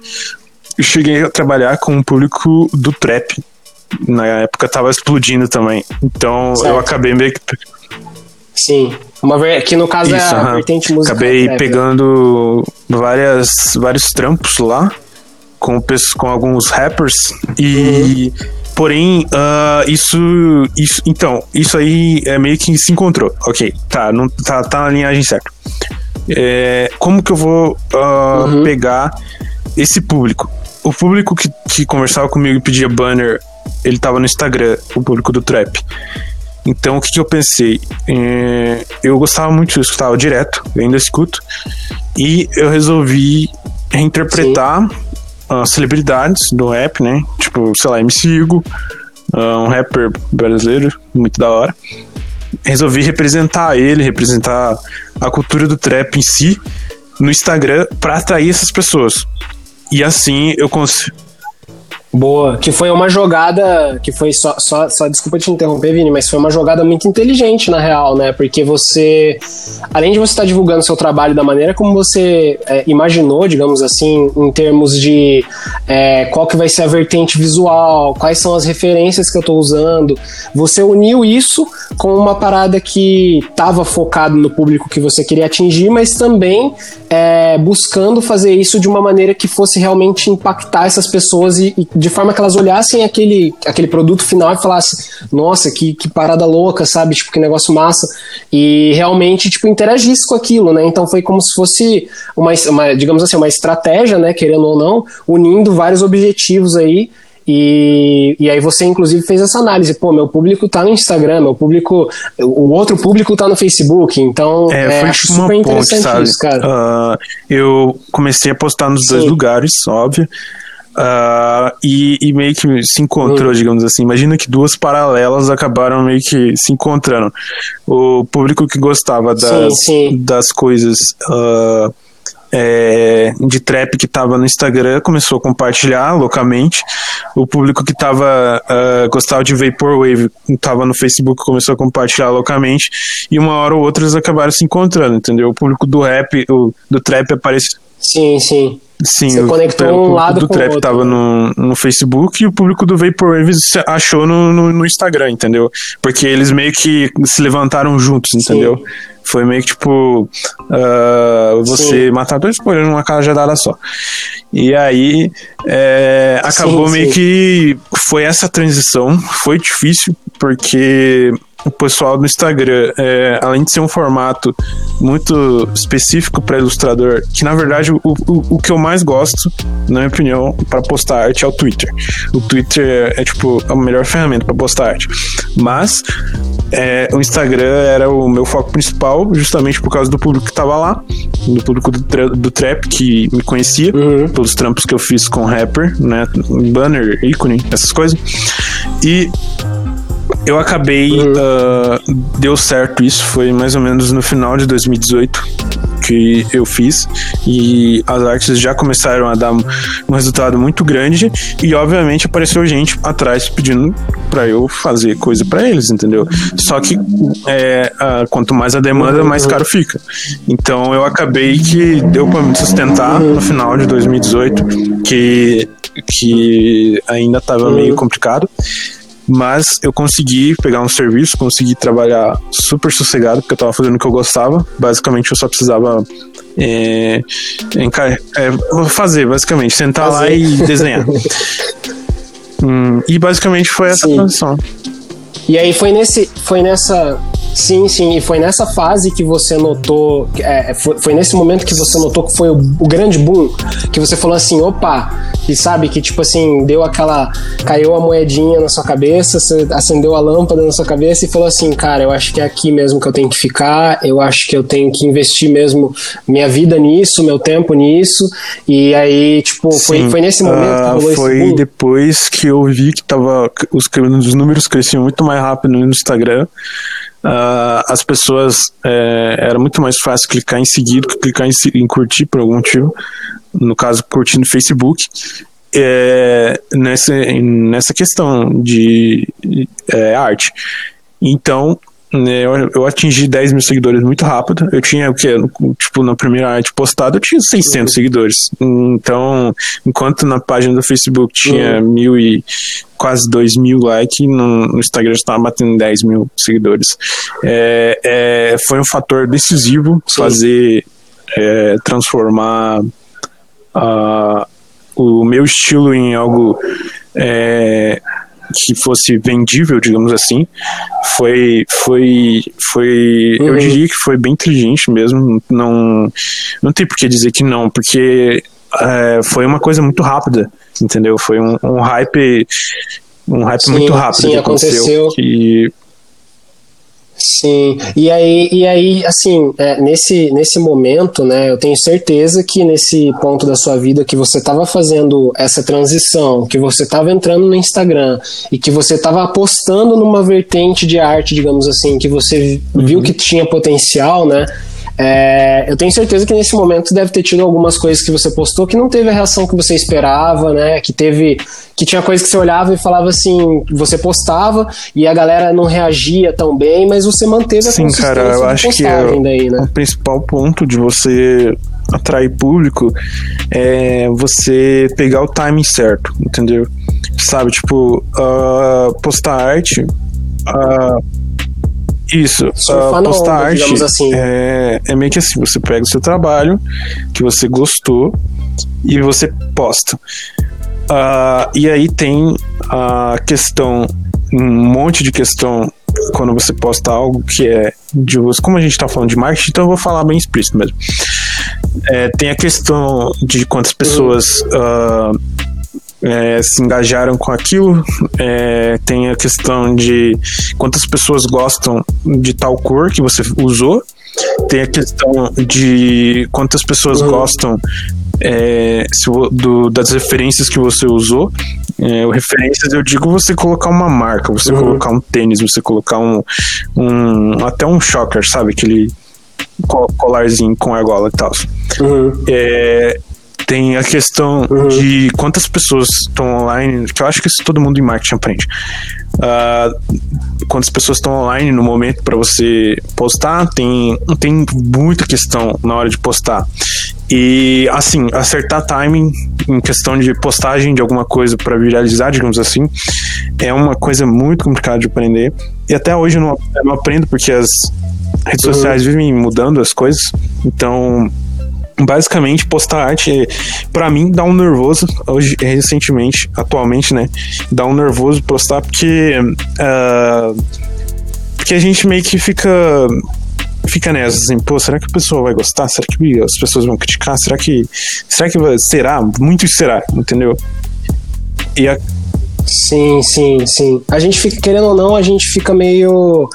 eu cheguei a trabalhar com o público do trap. Na época tava explodindo também. Então eu Certo. acabei meio que. Sim. Uma ver... Que no caso é a aham. vertente musical. Acabei trap, né? pegando várias, vários trampos lá com, com alguns rappers e. Uhum. Porém, ah, isso, isso. Então, isso aí é meio que se encontrou. Ok, tá, não, tá, tá na linhagem certa. É, como que eu vou ah, Uhum. pegar esse público? O público que, que conversava comigo e pedia banner, ele tava no Instagram, o público do trap. Então, o que, que eu pensei? É, eu gostava muito, eu escutava direto, eu ainda escuto. E eu resolvi reinterpretar as celebridades do rap, né? Tipo, sei lá, MC Hugo, ah, um rapper brasileiro, muito da hora. Resolvi representar ele, representar a cultura do trap em si no Instagram pra atrair essas pessoas. E assim eu consigo. Boa. Que foi uma jogada. Que foi só, só, só. Desculpa te interromper, Vini, mas foi uma jogada muito inteligente, na real, né? Porque você. Além de você estar divulgando seu trabalho da maneira como você é, imaginou, digamos assim, em termos de é, qual que vai ser a vertente visual, quais são as referências que eu tô usando, você uniu isso com uma parada que estava focado no público que você queria atingir, mas também é, buscando fazer isso de uma maneira que fosse realmente impactar essas pessoas e, e de forma que elas olhassem aquele, aquele produto final e falassem, nossa, que, que parada louca, sabe? Tipo, que negócio massa. E realmente, tipo, interagisse com aquilo, né? Então foi como se fosse uma, uma digamos assim, uma estratégia, né? Querendo ou não, unindo vários objetivos aí. E, e aí você, inclusive, fez essa análise. Pô, meu público tá no Instagram, meu público. O outro público tá no Facebook. Então, É, é, foi acho super ponte, interessante sabe? isso, cara. Ah, eu comecei a postar nos dois Sim. lugares, óbvio. Ah, e, e meio que se encontrou, digamos assim. Imagina que duas paralelas acabaram meio que se encontrando. O público que gostava das, sim. das coisas ah, é, de trap que estava no Instagram começou a compartilhar loucamente. O público que tava, uh, gostava de Vaporwave estava no Facebook começou a compartilhar loucamente. E uma hora ou outra eles acabaram se encontrando, entendeu? O público do rap, o, do trap apareceu. Sim, sim. Sim, Você o, conectou o um lado do com o Trap outro, tava no, no Facebook e o público do Vaporwave se achou no, no, no Instagram, entendeu? Porque eles meio que se levantaram juntos, entendeu? Foi meio que tipo. ah, você Sim. matar dois coelhos numa cajadada só. E aí é, acabou Sim, meio sim. que foi essa transição, foi difícil, porque o pessoal do Instagram, é, além de ser um formato muito específico para ilustrador, que na verdade o, o, o que eu mais gosto, na minha opinião, para postar arte é o Twitter. O Twitter é, é, tipo a melhor ferramenta para postar arte. Mas é, o Instagram era o meu foco principal, justamente por causa do público que tava lá, do público do, tra- do trap que me conhecia, Uhum. pelos trampos que eu fiz com rapper, né? Banner, ícone, essas coisas. E eu acabei. ah, deu certo isso, foi mais ou menos no final de 2018 que eu fiz. E as artes já começaram a dar um resultado muito grande. E obviamente apareceu gente atrás pedindo pra eu fazer coisa pra eles, entendeu? Só que é, quanto mais a demanda, mais caro fica. Então eu acabei que deu pra me sustentar no final de 2018, que, que ainda tava meio complicado. Mas eu consegui pegar um serviço, consegui trabalhar super sossegado, porque eu tava fazendo o que eu gostava. Basicamente, eu só precisava é, é, fazer, basicamente, sentar lá Fazer. e desenhar. Hum, e basicamente foi essa Sim. transição. E aí foi nesse, foi nessa, sim, sim, e foi nessa fase que você notou, é, foi, foi nesse momento que você notou que foi o, o grande boom, que você falou assim, opa, e sabe que tipo assim deu aquela, caiu a moedinha na sua cabeça, você acendeu a lâmpada na sua cabeça e falou assim, cara, eu acho que é aqui mesmo que eu tenho que ficar, eu acho que eu tenho que investir mesmo minha vida nisso, meu tempo nisso, e aí tipo foi, Sim, foi nesse momento que ah, rolou Foi esse boom. depois que eu vi que tava, os, os números cresciam muito mais rápido no Instagram. Ah, as pessoas é, era muito mais fácil clicar em seguir do que clicar em, em curtir por algum motivo. No caso, curtir no Facebook. É, nessa, nessa questão de é, arte. Então, eu, eu atingi 10 mil seguidores muito rápido. Eu tinha o que? Tipo, na primeira arte postada, eu tinha 600 seguidores. Então, enquanto na página do Facebook tinha mil e quase 2 mil likes, no, no Instagram já estava batendo 10 mil seguidores. É, é, foi um fator decisivo Sim. fazer é, transformar ah, o meu estilo em algo é, que fosse vendível, digamos assim, foi foi foi eu Uhum. diria que foi bem inteligente mesmo. Não não tem por que dizer que não, porque é, foi uma coisa muito rápida, entendeu? Foi um, um hype um hype Sim, muito rápido sim, que aconteceu. aconteceu. Que, Sim, e aí, e aí assim, é, nesse, nesse momento, né, eu tenho certeza que nesse ponto da sua vida que você estava fazendo essa transição, que você estava entrando no Instagram e que você estava apostando numa vertente de arte, digamos assim, que você viu que tinha potencial, né? É, eu tenho certeza que nesse momento deve ter tido algumas coisas que você postou que não teve a reação que você esperava, né? Que teve. Que tinha coisa que você olhava e falava assim, você postava e a galera não reagia tão bem, mas você manteve a Sim, cara, eu acho que é daí, o né? principal ponto de você atrair público é você pegar o timing certo, entendeu? Sabe, tipo, ah, postar arte. ah, isso, Surfar na postar onda, arte digamos assim. é, é meio que assim: você pega o seu trabalho que você gostou e você posta. Ah, e aí tem a questão, um monte de questão quando você posta algo que é de você. Como a gente tá falando de marketing, então eu vou falar bem explícito mesmo. É, tem a questão de quantas pessoas ah, é, se engajaram com aquilo, é, tem a questão de quantas pessoas gostam de tal cor que você usou, tem a questão de quantas pessoas Uhum. gostam é, se do- das referências que você usou. É, referências eu digo você colocar uma marca, você Uhum. colocar um tênis, você colocar um, um até um shocker, sabe? Aquele colarzinho com argola e tal. Uhum. É, tem a questão uhum. de quantas pessoas estão online, que eu acho que isso todo mundo em marketing aprende. Uh, quantas pessoas estão online no momento para você postar, tem, tem muita questão na hora de postar. E assim, acertar timing em questão de postagem de alguma coisa para viralizar, digamos assim, é uma coisa muito complicada de aprender. E até hoje eu não, eu não aprendo porque as redes uhum. sociais vivem mudando as coisas. Então, basicamente postar arte para mim dá um nervoso hoje recentemente atualmente né dá um nervoso postar porque uh, porque a gente meio que fica fica nessa assim pô será que a pessoa vai gostar? Será que as pessoas vão criticar? Será que será que será? Muito será entendeu? E a, Sim, sim, sim. A gente fica, querendo ou não, a gente fica meio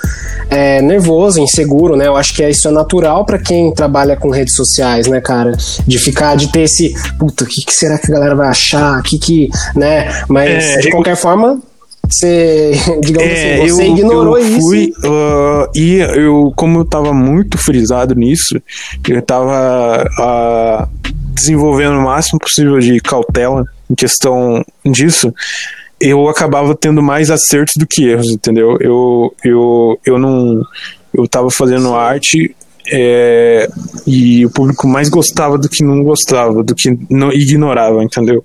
é, nervoso, inseguro, né? Eu acho que isso é natural para quem trabalha com redes sociais, né, cara? De ficar, de ter esse, puta, o que, que, será que a galera vai achar? O que que, né? Mas, é, de qualquer eu... forma, você, digamos é, assim, você eu, ignorou eu fui, isso. Uh, e eu, como eu tava muito frisado nisso, eu tava uh, desenvolvendo o máximo possível de cautela em questão disso eu acabava tendo mais acertos do que erros, entendeu? Eu, eu, eu não. Eu tava fazendo arte é, e o público mais gostava do que não gostava, do que não ignorava, entendeu?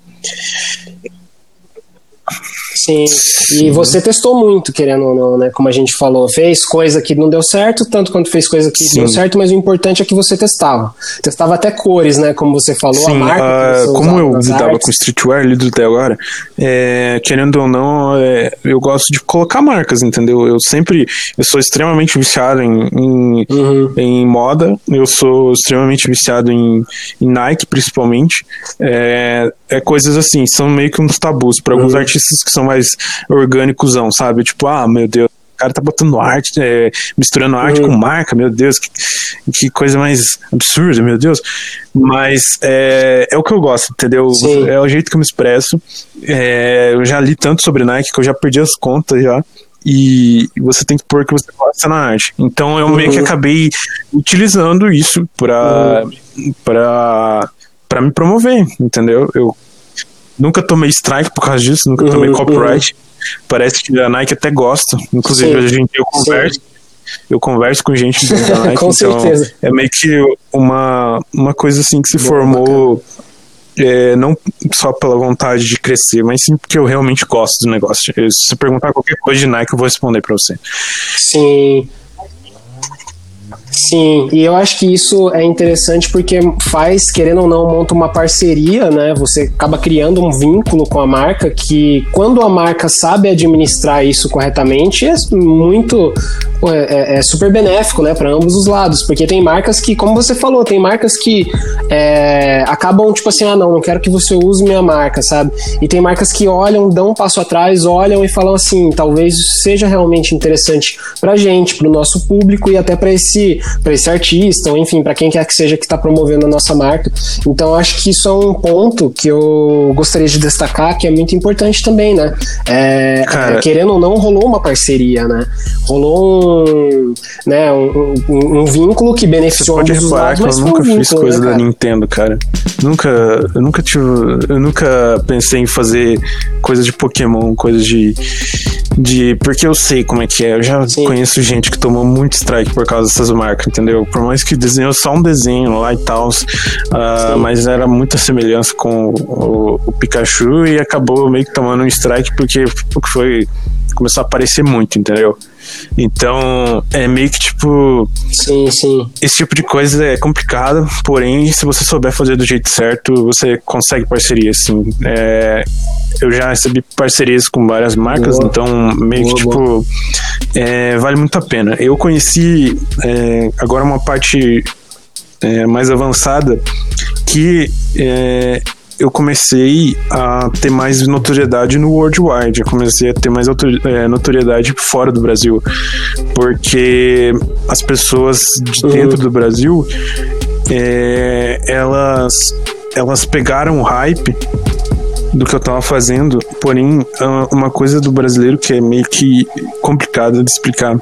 Sim. E você testou muito, querendo ou não, né? Como a gente falou, fez coisa que não deu certo, tanto quanto fez coisa que Sim. deu certo, mas o importante é que você testava. Testava até cores, né? Como você falou, Sim, a marca. Uh, como eu lidava com streetwear, lido até agora, é, querendo ou não, é, eu gosto de colocar marcas, entendeu? Eu sempre, eu sou extremamente viciado em, em, uhum. em moda, eu sou extremamente viciado em, em Nike, principalmente. É, é coisas assim, são meio que uns tabus para alguns uhum. artistas que são mais orgânicosão, sabe? Tipo, ah, meu Deus, o cara tá botando arte, é, misturando arte uhum. com marca, meu Deus, que, que, coisa mais absurda, meu Deus. Mas é, é o que eu gosto, entendeu? Sim. É o jeito que eu me expresso. É, eu já li tanto sobre Nike que eu já perdi as contas já. E você tem que pôr que você gosta na arte. Então eu uhum. meio que uhum. acabei utilizando isso pra, uhum. pra, pra me promover, entendeu? Eu Nunca tomei strike por causa disso, nunca uhum, tomei copyright. Uhum. Parece que a Nike até gosta. Inclusive, Sim. hoje em dia eu converso. Sim. Eu converso com gente da Nike, com então certeza. é meio que uma, uma coisa assim que se formou é, não só pela vontade de crescer, mas sim porque eu realmente gosto do negócio. Se você perguntar qualquer coisa de Nike, eu vou responder para você. Sim, Sim, e eu acho que isso é interessante porque faz, querendo ou não, monta uma parceria, né? Você acaba criando um vínculo com a marca que, quando a marca sabe administrar isso corretamente, é muito. É, é, é super benéfico, né, para ambos os lados. Porque tem marcas que, como você falou, tem marcas que é, acabam tipo assim: ah, não, não quero que você use minha marca, sabe? E tem marcas que olham, dão um passo atrás, olham e falam assim: talvez seja realmente interessante pra gente, pro nosso público e até para esse para esse artista, ou enfim, para quem quer que seja que está promovendo a nossa marca. Então acho que isso é um ponto que eu gostaria de destacar que é muito importante também, né? É, Cara, querendo ou não, rolou uma parceria, né? Rolou um, né, um, um, um vínculo que beneficiou ambos os lados, mas eu nunca um vínculo, fiz coisa né, da Nintendo, cara. Nunca, eu nunca tive, eu nunca pensei em fazer coisa de Pokémon, coisa de de porque eu sei como é que é. Eu já Sim. conheço gente que tomou muito strike por causa dessas marcas, entendeu? Por mais que desenhou só um desenho lá e tal, uh, mas era muita semelhança com o, o, Pikachu e acabou meio que tomando um strike porque, foi começou a aparecer muito, entendeu? Então, é meio que tipo. Sim, sim. Esse tipo de coisa é complicado, porém, se você souber fazer do jeito certo, você consegue parceria, assim. É, eu já recebi parcerias com várias marcas, boa. então meio boa, que tipo. É, vale muito a pena. Eu conheci é, agora uma parte é, mais avançada que é, eu comecei a ter mais notoriedade no worldwide, eu comecei a ter mais é, notoriedade fora do Brasil, porque as pessoas de uhum. dentro do Brasil, é, elas, elas pegaram o hype do que eu tava fazendo, porém, uma coisa do brasileiro que é meio que complicada de explicar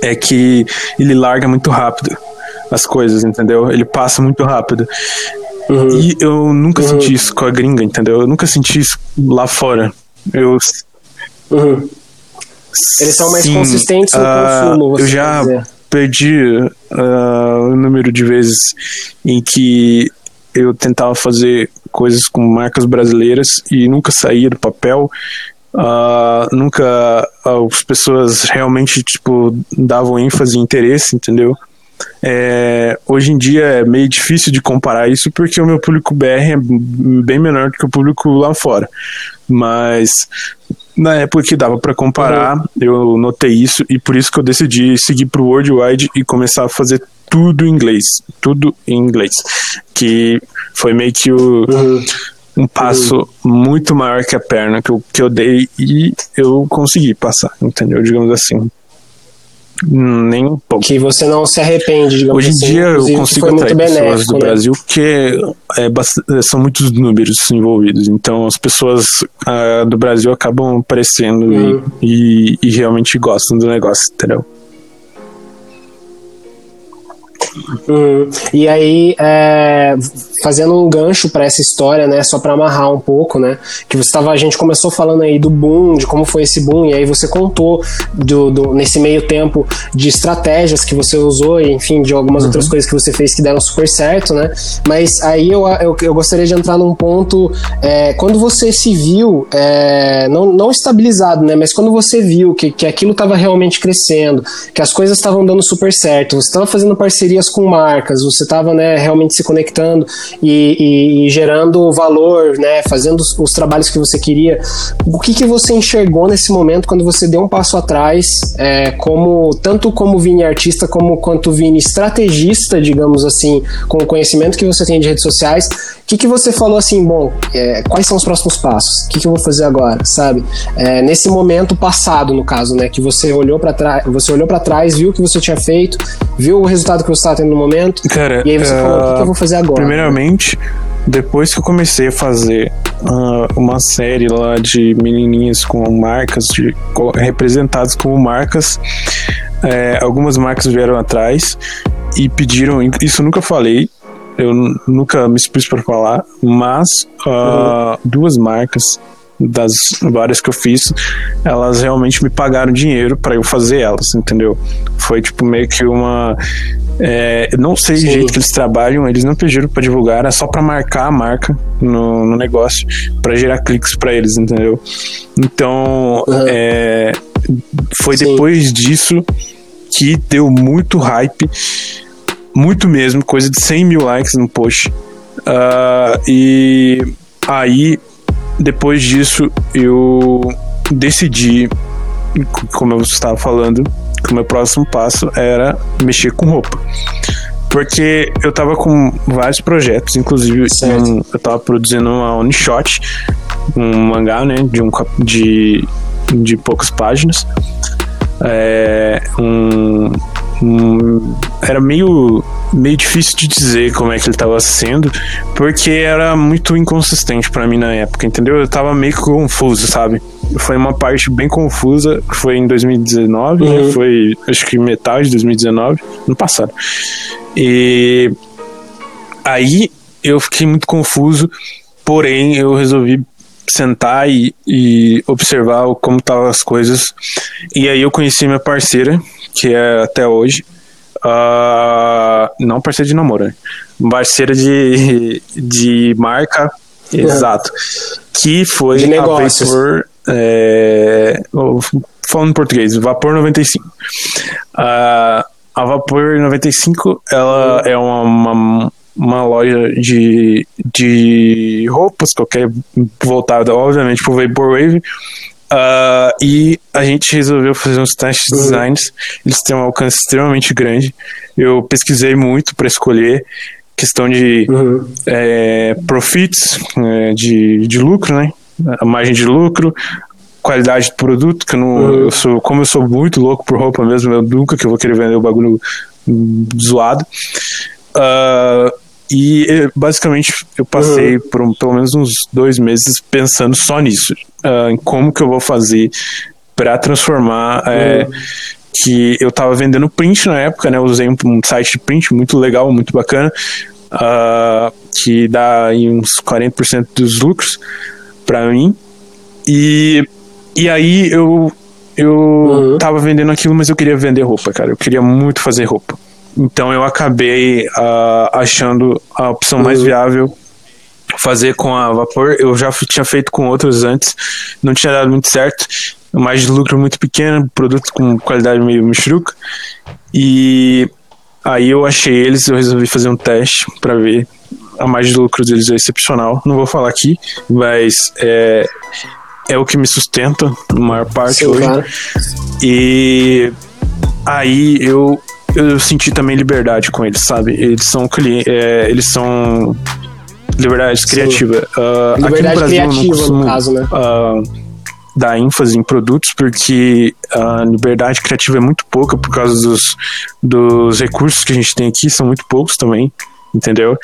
é que ele larga muito rápido as coisas, entendeu? Ele passa muito rápido. Uhum. E eu nunca uhum. senti isso com a gringa, entendeu? Eu nunca senti isso lá fora. Eu. Uhum. Eles são mais Sim, consistentes no uh, consumo. eu já perdi uh, o número de vezes em que eu tentava fazer coisas com marcas brasileiras e nunca saía do papel. Uh, nunca as pessoas realmente tipo davam ênfase e interesse, entendeu? É, hoje em dia é meio difícil de comparar isso porque o meu público BR é bem menor do que o público lá fora. Mas na época que dava para comparar, uhum. eu notei isso e por isso que eu decidi seguir pro Worldwide e começar a fazer tudo em inglês, tudo em inglês, que foi meio que o, uhum. um passo uhum. muito maior que a perna que eu, que eu dei e eu consegui passar, entendeu? Digamos assim. Nem um pouco. Que você não se arrepende, digamos Hoje em assim, dia eu consigo atrair pessoas do né? Brasil porque é, são muitos números envolvidos. Então as pessoas uh, do Brasil acabam aparecendo uhum. e, e, e realmente gostam do negócio, entendeu? Uhum. E aí, é, fazendo um gancho para essa história, né, só para amarrar um pouco, né, que você tava, a gente começou falando aí do boom, de como foi esse boom, e aí você contou do, do nesse meio tempo de estratégias que você usou, e, enfim, de algumas uhum. outras coisas que você fez que deram super certo, né, mas aí eu, eu, eu gostaria de entrar num ponto, é, quando você se viu, é, não, não estabilizado, né, mas quando você viu que, que aquilo estava realmente crescendo, que as coisas estavam dando super certo, você estava fazendo parceria parcerias com marcas, você estava né, realmente se conectando e, e, e, gerando valor, né, fazendo os, os, trabalhos que você queria. O que, que você enxergou nesse momento quando você deu um passo atrás, é, como tanto como Vini artista como quanto Vini estrategista, digamos assim, com o conhecimento que você tem de redes sociais? O que, que você falou assim, bom, é, quais são os próximos passos? O que, que eu vou fazer agora, sabe? É, nesse momento passado, no caso, né, que você olhou para trás, você olhou para trás, viu o que você tinha feito, viu o resultado que você estava tendo no momento. Cara, e aí você uh, falou, o que, que, eu vou fazer agora? Primeiramente, depois que eu comecei a fazer uh, uma série lá de menininhas com marcas, de, representadas como marcas, é, algumas marcas vieram atrás e pediram, isso eu nunca falei, eu nunca me expus para falar, mas uh, uhum. duas marcas das várias que eu fiz, elas realmente me pagaram dinheiro para eu fazer elas, entendeu? Foi tipo meio que uma é, não sei Sim. o jeito que eles trabalham, eles não pediram para divulgar, é só para marcar a marca no, no negócio, para gerar cliques para eles, entendeu? Então, uhum. é, foi Sim. depois disso que deu muito hype, muito mesmo, coisa de 100 mil likes no post. Uh, e aí, depois disso, eu decidi, como eu estava falando, que o meu próximo passo era mexer com roupa. Porque eu tava com vários projetos, inclusive um, eu tava produzindo uma one shot, um mangá, né, de, um, de, de poucas páginas. É, um, um, era meio, meio difícil de dizer como é que ele estava sendo, porque era muito inconsistente para mim na época, entendeu? Eu tava meio confuso, sabe? Foi uma parte bem confusa, foi em 2019, né? uhum. né? Foi acho que metade de 2019, no passado. E aí eu fiquei muito confuso, porém eu resolvi sentar e, e observar como estavam as coisas. E aí eu conheci minha parceira, que é até hoje. Uh, não parceira de namoro, né? Parceira de, de marca, é. exato. Que foi de negócios. a Vapor. É, falando em português, Vapor 95. Uh, a Vapor 95 ela hum. é uma, uma uma loja de, de roupas, qualquer voltada, obviamente, pro Vaporwave. Uh, e a gente resolveu fazer uns testes de uhum. designs. Eles têm um alcance extremamente grande. Eu pesquisei muito para escolher questão de uhum. é, profits, é, de, de lucro, né? A margem de lucro, qualidade do produto, que eu não, uhum. eu sou, como eu sou muito louco por roupa mesmo, eu nunca que eu vou querer vender o bagulho zoado. Uh, e basicamente eu passei uhum. por pelo menos uns dois meses pensando só nisso, uh, em como que eu vou fazer para transformar é, uhum. que eu tava vendendo print na época, né? Eu usei um, um site de print muito legal, muito bacana, uh, que dá uns 40% dos lucros para mim. E, e aí eu, eu uhum. tava vendendo aquilo, mas eu queria vender roupa, cara. Eu queria muito fazer roupa. Então eu acabei uh, achando a opção uhum. mais viável fazer com a vapor. Eu já tinha feito com outros antes, não tinha dado muito certo. Mais de lucro muito pequeno, produto com qualidade meio mexeruca. E aí eu achei eles, eu resolvi fazer um teste para ver. A margem de lucro deles é excepcional. Não vou falar aqui, mas é, é o que me sustenta, na maior parte Sim, hoje. Claro. E aí eu, eu senti também liberdade com eles, sabe? Eles são clientes, é, eles são liberdade criativa. Uh, liberdade aqui no Brasil, criativa, costumo, no caso, né? Uh, dar ênfase em produtos porque a liberdade criativa é muito pouca por causa dos, dos recursos que a gente tem aqui, são muito poucos também entendeu?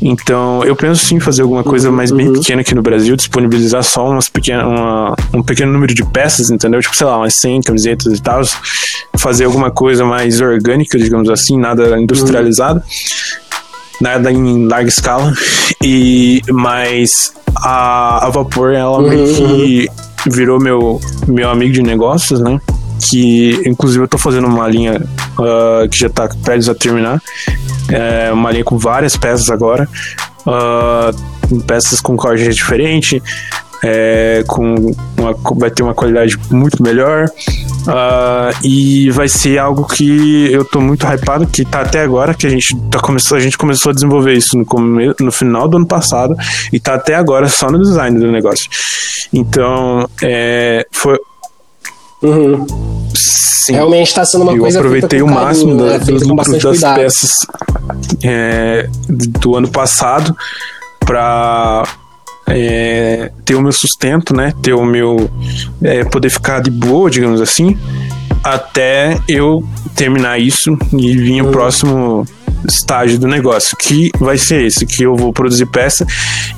Então, eu penso sim fazer alguma coisa mais bem uhum. pequena aqui no Brasil, disponibilizar só umas pequenas, uma, um pequeno número de peças, entendeu? Tipo, sei lá, umas 100 camisetas e tal, fazer alguma coisa mais orgânica, digamos assim, nada industrializado. Uhum. Nada em larga escala. E, mas a, a Vapor, ela uhum. meio que virou meu, meu amigo de negócios, né? Que inclusive eu tô fazendo uma linha uh, que já tá prestes a terminar, é uma linha com várias peças agora, uh, peças com corte diferente, é, com uma, vai ter uma qualidade muito melhor. Uh, e vai ser algo que eu tô muito hypado que tá até agora que a gente tá começou a gente começou a desenvolver isso no, come, no final do ano passado e tá até agora só no design do negócio. Então é, foi Uhum. Sim. Realmente está sendo uma eu coisa. Eu aproveitei o máximo carinho, da, né? dos lucros das cuidado. peças é, do ano passado para é, ter o meu sustento, né? Ter o meu. É, poder ficar de boa, digamos assim, até eu terminar isso e vir o uhum. próximo estágio do negócio, que vai ser esse, que eu vou produzir peça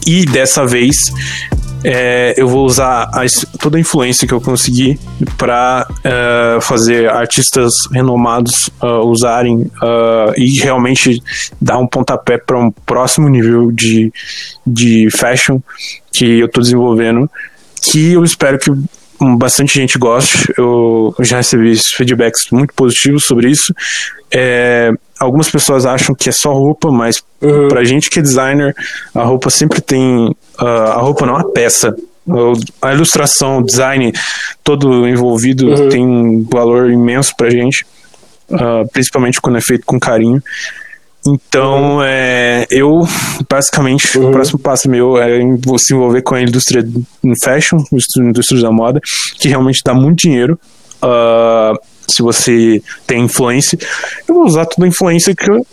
e dessa vez é, eu vou usar a, toda a influência que eu conseguir para é, fazer artistas renomados uh, usarem uh, e realmente dar um pontapé para um próximo nível de, de fashion que eu estou desenvolvendo, que eu espero que bastante gente goste. Eu já recebi feedbacks muito positivos sobre isso. É, algumas pessoas acham que é só roupa, mas uhum. pra gente que é designer, a roupa sempre tem. Uh, a roupa não é a peça. A ilustração, o design todo envolvido uhum. tem um valor imenso pra gente, uh, principalmente quando é feito com carinho. Então, uhum. é, eu, basicamente, uhum. o próximo passo meu é se envolver com a indústria fashion, a indústria da moda, que realmente dá muito dinheiro. Uh, se você tem influência, eu vou usar toda a influência que eu,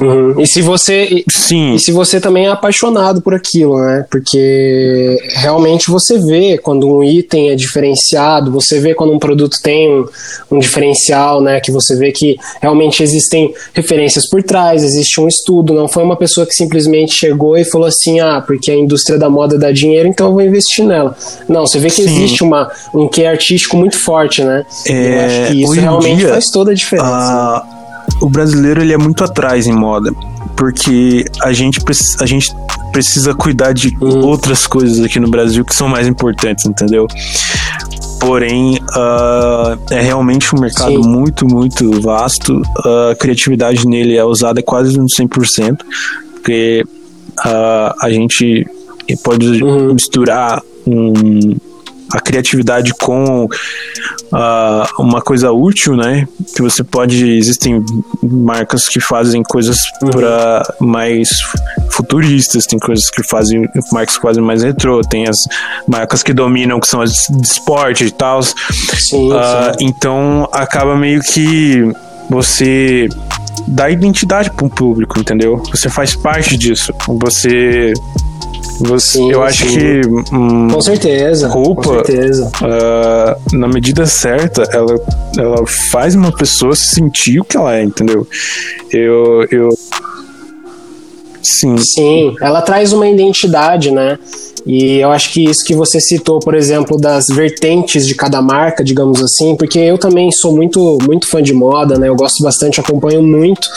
Uhum. E se você Sim. e se você também é apaixonado por aquilo, né? Porque realmente você vê quando um item é diferenciado, você vê quando um produto tem um, um diferencial, né? Que você vê que realmente existem referências por trás, existe um estudo, não foi uma pessoa que simplesmente chegou e falou assim, ah, porque a indústria da moda dá dinheiro, então eu vou investir nela. Não, você vê que Sim. existe uma, um que artístico muito forte, né? É, eu acho que isso realmente dia, faz toda a diferença. A o brasileiro ele é muito atrás em moda, porque a gente, a gente precisa cuidar de uhum. outras coisas aqui no Brasil que são mais importantes, entendeu? Porém, uh, é realmente um mercado Sim. muito, muito vasto. A criatividade nele é usada quase no 100%, porque uh, a gente pode uhum. misturar um a criatividade com uh, uma coisa útil, né? Que você pode. Existem marcas que fazem coisas uhum. para mais futuristas, tem coisas que fazem marcas que fazem mais retrô, tem as marcas que dominam, que são as de esporte e tal. Uh, sim. Então acaba meio que você dá identidade para o público, entendeu? Você faz parte disso. Você você, sim, eu acho que. Hum, com certeza. Roupa, com certeza. Uh, na medida certa, ela, ela faz uma pessoa sentir o que ela é, entendeu? Eu. eu Sim. Sim, ela traz uma identidade, né? E eu acho que isso que você citou, por exemplo, das vertentes de cada marca, digamos assim, porque eu também sou muito, muito fã de moda, né? Eu gosto bastante, acompanho muito,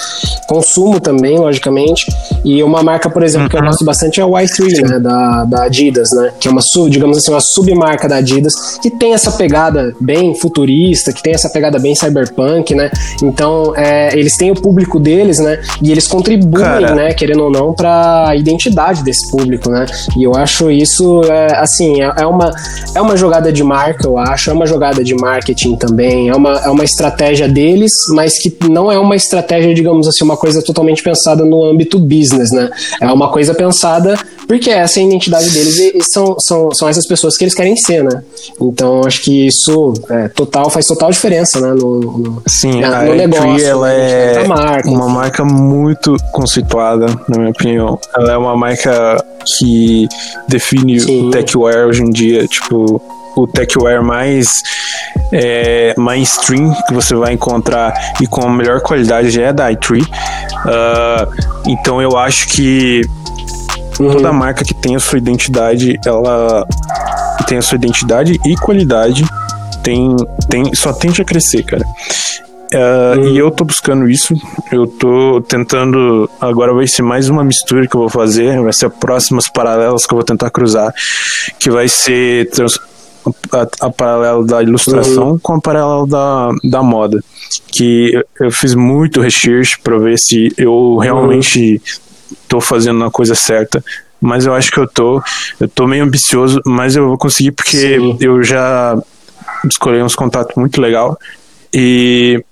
consumo também, logicamente. E uma marca, por exemplo, que eu uhum. gosto bastante é a Y3, né? Da, da Adidas, né? Que é uma, digamos assim, uma submarca da Adidas, que tem essa pegada bem futurista, que tem essa pegada bem cyberpunk, né? Então, é, eles têm o público deles, né? E eles contribuem, Cara. né? Querendo ou não, para a identidade desse público, né? E eu acho isso, é, assim, é, é, uma, é uma jogada de marca, eu acho, é uma jogada de marketing também, é uma, é uma estratégia deles, mas que não é uma estratégia, digamos assim, uma coisa totalmente pensada no âmbito business, né? É uma coisa pensada porque essa é a identidade deles e, e são, são, são essas pessoas que eles querem ser, né? Então acho que isso é, total, faz total diferença, né? No, no Sim, na, a no negócio, ela né? é marca, uma enfim. marca muito conceituada, na minha opinião. Ela é uma marca que define Sim. o techwear hoje em dia, tipo o techwear mais é, mainstream que você vai encontrar e com a melhor qualidade é da i3. Uh, ah, então eu acho que Uhum. Toda marca que tem a sua identidade, ela tem a sua identidade e qualidade, tem, tem, só tende a crescer, cara. Uh, uhum. E eu tô buscando isso. Eu tô tentando. Agora vai ser mais uma mistura que eu vou fazer. Vai ser próximas paralelas que eu vou tentar cruzar. Que vai ser trans, a, a paralelo da ilustração uhum. com a paralelo da, da moda. Que eu, eu fiz muito research para ver se eu realmente uhum tô fazendo a coisa certa, mas eu acho que eu tô. Eu tô meio ambicioso, mas eu vou conseguir porque Sim. eu já escolhi uns contatos muito legal e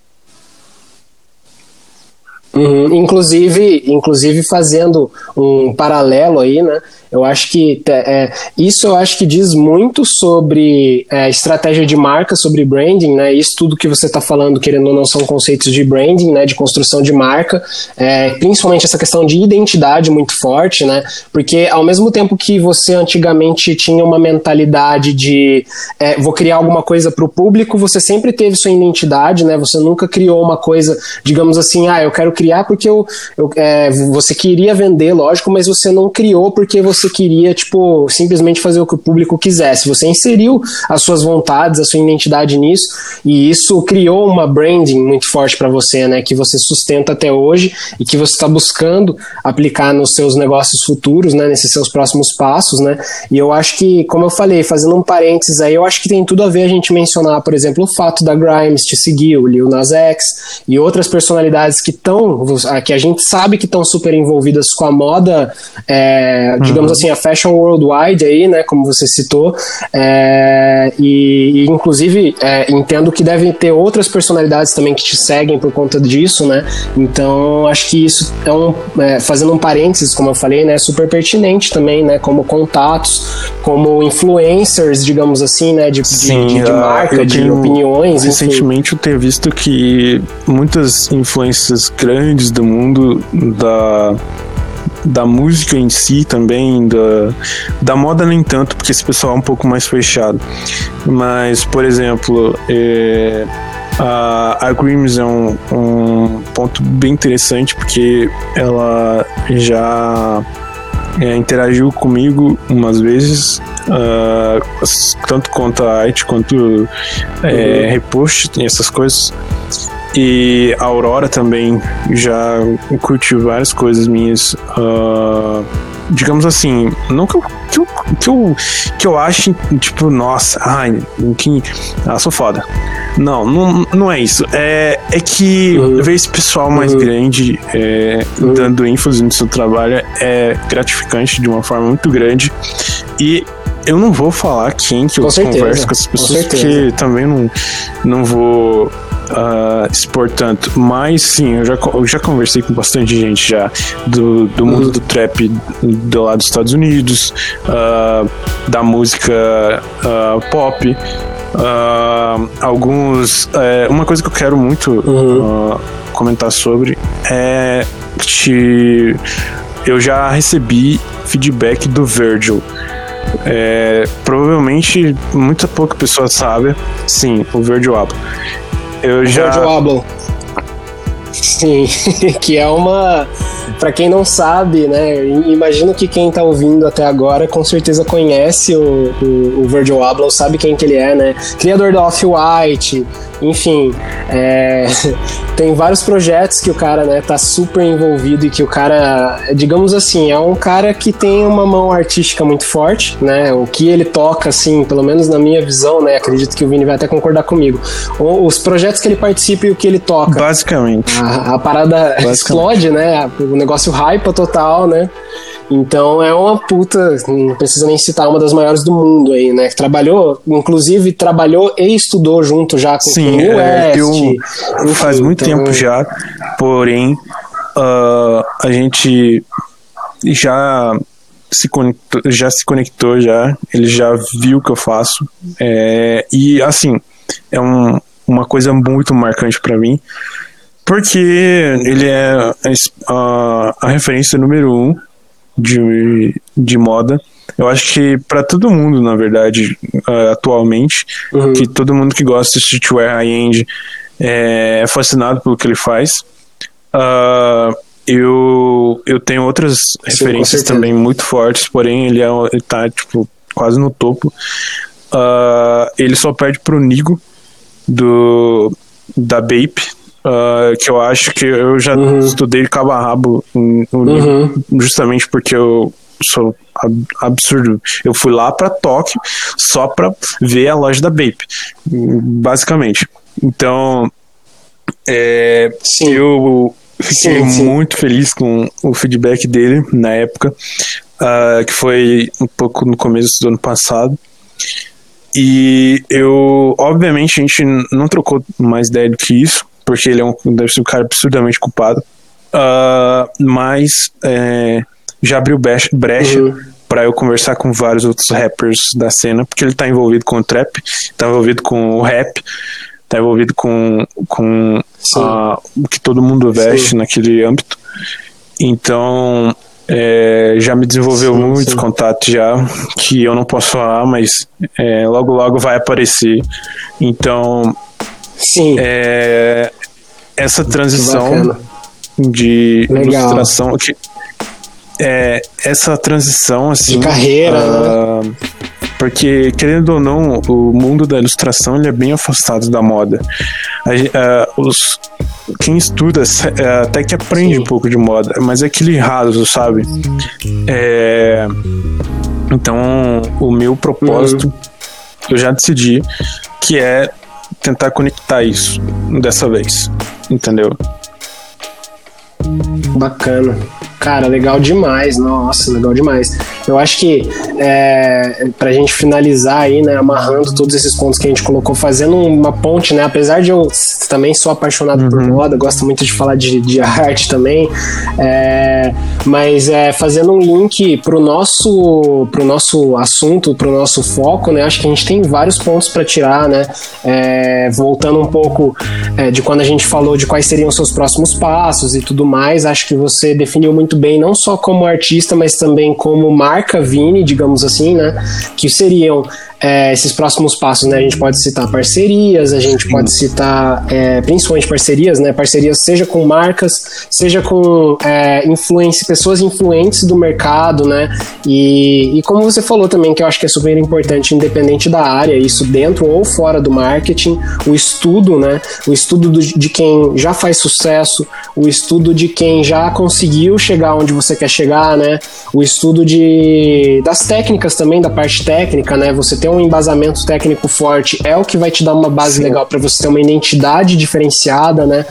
Uhum. Inclusive, inclusive fazendo um paralelo aí, né? Eu acho que é, isso eu acho que diz muito sobre é, estratégia de marca, sobre branding, né? Isso tudo que você está falando, querendo ou não, são conceitos de branding, né? De construção de marca, é, principalmente essa questão de identidade muito forte, né? Porque ao mesmo tempo que você antigamente tinha uma mentalidade de é, vou criar alguma coisa para o público, você sempre teve sua identidade, né? Você nunca criou uma coisa, digamos assim, ah, eu quero criar porque eu, eu é, você queria vender, lógico, mas você não criou porque você você queria, tipo, simplesmente fazer o que o público quisesse. Você inseriu as suas vontades, a sua identidade nisso, e isso criou uma branding muito forte para você, né? Que você sustenta até hoje e que você está buscando aplicar nos seus negócios futuros, né? Nesses seus próximos passos, né? E eu acho que, como eu falei, fazendo um parênteses aí, eu acho que tem tudo a ver a gente mencionar, por exemplo, o fato da Grimes te seguir, o Lil Nas X e outras personalidades que estão, que a gente sabe que estão super envolvidas com a moda, é, digamos digamos assim, a fashion worldwide aí, né, como você citou, é, e, e, inclusive é, entendo que devem ter outras personalidades também que te seguem por conta disso, né, então acho que isso é um, é, fazendo um parênteses, como eu falei, né, super pertinente também, né, como contatos, como influencers, digamos assim, né, de, Sim, de, de, de marca, de opiniões, Recentemente enfim. eu tenho visto que muitas influências grandes do mundo da da música em si também, da, da moda nem tanto, porque esse pessoal é um pouco mais fechado. Mas, por exemplo, é, a, a Grims é um, um ponto bem interessante porque ela já é, interagiu comigo umas vezes, uh, tanto quanto a arte quanto é, uhum. repost essas coisas. E a Aurora também já curtiu várias coisas minhas. Uh, digamos assim, não que eu, que eu, que eu, que eu ache, tipo, nossa, ai, que. Ah, sou foda. Não, não, não é isso. É, é que uhum. ver esse pessoal mais uhum. grande é, uhum. dando ênfase no seu trabalho é gratificante de uma forma muito grande. E eu não vou falar quem que eu com converso com essas pessoas, com porque também não, não vou uh, expor tanto. Mas sim, eu já, eu já conversei com bastante gente já do, do mundo uhum. do trap do lado dos Estados Unidos, uh, da música uh, pop. alguns. É, uma coisa que eu quero muito uhum. comentar sobre é que eu já recebi feedback do Virgil. É, provavelmente muita pouca pessoa sabe. Sim, o Virgil Abloh. Eu já. Virgil Abloh. Sim, que é uma. Para quem não sabe, né? Imagino que quem tá ouvindo até agora com certeza conhece o, o, o Virgil Abloh, sabe quem que ele é, né? Criador do Off-White, enfim, é, tem vários projetos que o cara né, tá super envolvido e que o cara, digamos assim, é um cara que tem uma mão artística muito forte, né? O que ele toca, assim, pelo menos na minha visão, né? Acredito que o Vini vai até concordar comigo. Os projetos que ele participa e o que ele toca. Basicamente. A, a parada explode, né? O negócio hypa total, né? Então é uma puta, não precisa nem citar, uma das maiores do mundo aí, né? Trabalhou, inclusive trabalhou e estudou junto já com Sim, o é, eu, enfim, faz muito então... tempo já, porém uh, a gente já se conectou, já se conectou já, ele já viu o que eu faço é, e assim é um, uma coisa muito marcante para mim porque ele é a, a referência número um de, de moda. Eu acho que para todo mundo, na verdade, uh, atualmente, uhum. que todo mundo que gosta de streetwear high-end é, é fascinado pelo que ele faz. Uh, eu, eu tenho outras Sim, referências também muito fortes, porém ele, é, ele tá, tipo, quase no topo. Uh, ele só perde pro Nigo do, da Bape, Uh, que eu acho que eu já uhum. estudei cabo a rabo no uhum. justamente porque eu sou absurdo. Eu fui lá para Tóquio só para ver a loja da Bape, basicamente. Então, é, eu fiquei sim, sim. muito feliz com o feedback dele na época, uh, que foi um pouco no começo do ano passado. E eu, obviamente, a gente não trocou mais ideia do que isso porque ele é um, deve ser um cara absurdamente culpado. Uh, mas é, já abriu brecha uhum. para eu conversar com vários outros rappers da cena, porque ele tá envolvido com o trap, tá envolvido com o rap, tá envolvido com, com uh, o que todo mundo veste sim. naquele âmbito. Então, é, já me desenvolveu sim, muitos sim. contatos já, que eu não posso falar, mas é, logo logo vai aparecer. Então, Sim. É, essa transição de Legal. ilustração. Que, é, essa transição, assim. De carreira, uh, né? Porque, querendo ou não, o mundo da ilustração ele é bem afastado da moda. Uh, os, quem estuda uh, até que aprende Sim. um pouco de moda, mas é aquele raso, sabe? É, então, o meu propósito, uhum. eu já decidi, que é tentar conectar isso dessa vez, entendeu? Bacana. Cara, legal demais, nossa, legal demais. Eu acho que é, pra gente finalizar aí, né, amarrando todos esses pontos que a gente colocou, fazendo uma ponte, né, apesar de eu também sou apaixonado uhum. por moda, gosto muito de falar de, de arte também, é, mas é, fazendo um link pro nosso, pro nosso assunto, pro nosso foco, né, acho que a gente tem vários pontos para tirar, né, é, voltando um pouco é, de quando a gente falou de quais seriam os seus próximos passos e tudo mais, acho que você definiu muito muito bem, não só como artista, mas também como marca Vini, digamos assim, né? Que seriam é, esses próximos passos, né? A gente pode citar parcerias, a gente pode citar é, principalmente parcerias, né? Parcerias seja com marcas, seja com é, influência, pessoas influentes do mercado, né? E, e como você falou também, que eu acho que é super importante, independente da área, isso dentro ou fora do marketing, o estudo, né? O estudo do, de quem já faz sucesso, o estudo de quem já conseguiu chegar onde você quer chegar, né? O estudo de das técnicas também, da parte técnica, né? Você tem um embasamento técnico forte é o que vai te dar uma base Sim. legal para você ter uma identidade diferenciada, né?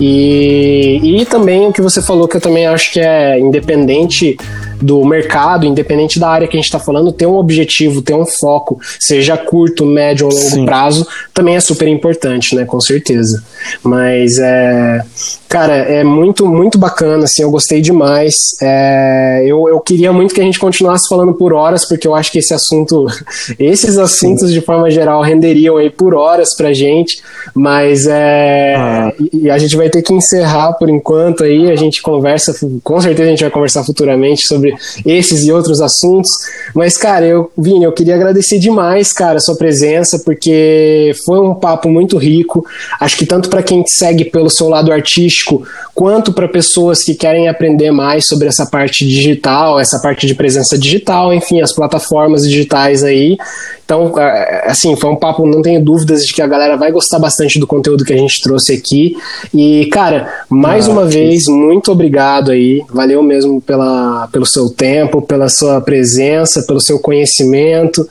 E, e também o que você falou que eu também acho que é independente do mercado, independente da área que a gente está falando, ter um objetivo, ter um foco, seja curto, médio ou longo Sim. prazo, também é super importante, né? Com certeza. Mas é. Cara, é muito, muito bacana, assim, eu gostei demais. É, eu, eu queria muito que a gente continuasse falando por horas, porque eu acho que esse assunto, esses assuntos Sim. de forma geral renderiam aí por horas pra gente, mas é, ah. e, a gente vai ter que encerrar por enquanto aí, a gente conversa, com certeza a gente vai conversar futuramente sobre esses e outros assuntos. Mas, cara, eu, Vini, eu queria agradecer demais, cara, a sua presença, porque foi um papo muito rico. Acho que tanto para quem te segue pelo seu lado artístico, quanto para pessoas que querem aprender mais sobre essa parte digital, essa parte de presença digital, enfim, as plataformas digitais aí. Então, é, assim, foi um papo, não tenho dúvidas de que a galera vai gostar bastante do conteúdo que a gente trouxe aqui. E, cara, mais ah, uma vez, muito obrigado aí. Valeu mesmo pela, pelo seu tempo, pela sua presença, pelo seu conhecimento.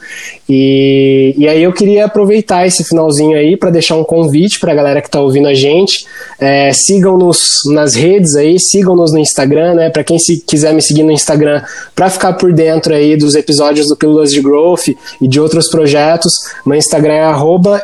E, e aí eu queria aproveitar esse finalzinho aí para deixar um convite para a galera que está ouvindo a gente. É, sigam-nos nas redes aí, sigam-nos no Instagram, né? Para quem se, quiser me seguir no Instagram, para ficar por dentro aí dos episódios do Pílulas de Growth e de outros projetos. No Instagram é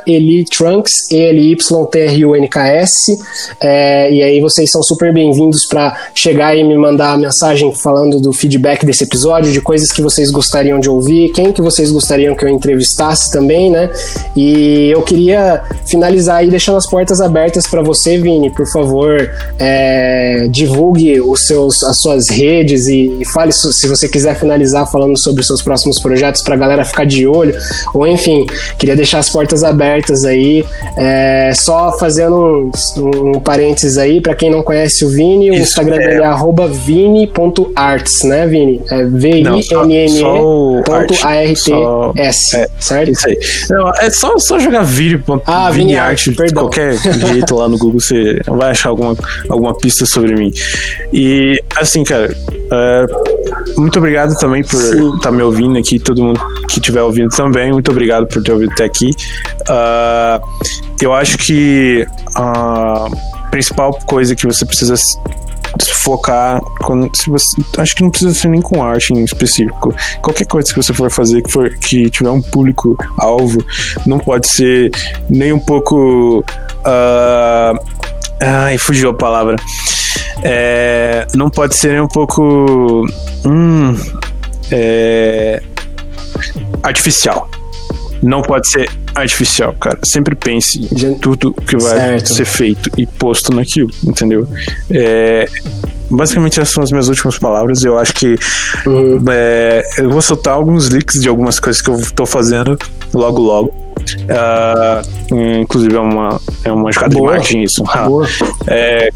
elitrunks, E-L-Y-T-R-U-N-K-S. É, e aí vocês são super bem-vindos para chegar e me mandar mensagem falando do feedback desse episódio, de coisas que vocês gostariam de ouvir, quem que vocês gostariam que eu entrevistasse também, né? E eu queria finalizar aí deixando as portas abertas para você, Vini, por favor, é, divulgue os seus, as suas redes e, e, fale se você quiser finalizar falando sobre os seus próximos projetos para a galera ficar de olho, ou enfim, queria deixar as portas abertas aí, é, só fazendo um, um parênteses aí, para quem não conhece o Vini, Isso, o Instagram é... dele é vini.arts, né, Vini? É V-I-N-N-E.A-R-T-S. É, certo? Isso aí. Não, é só, só jogar vídeo, ah, Vini Art, de qualquer jeito lá no Google, você vai achar alguma, alguma pista sobre mim. E, assim, cara, é, muito obrigado também por estar tá me ouvindo aqui, todo mundo que estiver ouvindo também, muito obrigado por ter ouvido até aqui. Uh, eu acho que a principal coisa que você precisa focar quando, se você, acho que não precisa ser nem com arte em específico. Qualquer coisa que você for fazer que, for, que tiver um público alvo, não pode ser nem um pouco. Uh, ai, fugiu a palavra. É, não pode ser nem um pouco. Hum, é, artificial. Não pode ser artificial, cara. Sempre pense em tudo que vai certo. ser feito e posto naquilo, entendeu? É, basicamente essas são as minhas últimas palavras. Eu acho que uhum. é, eu vou soltar alguns leaks de algumas coisas que eu tô fazendo logo logo. Uh, inclusive é uma, é uma jogada Boa. de marketing isso. Boa. É,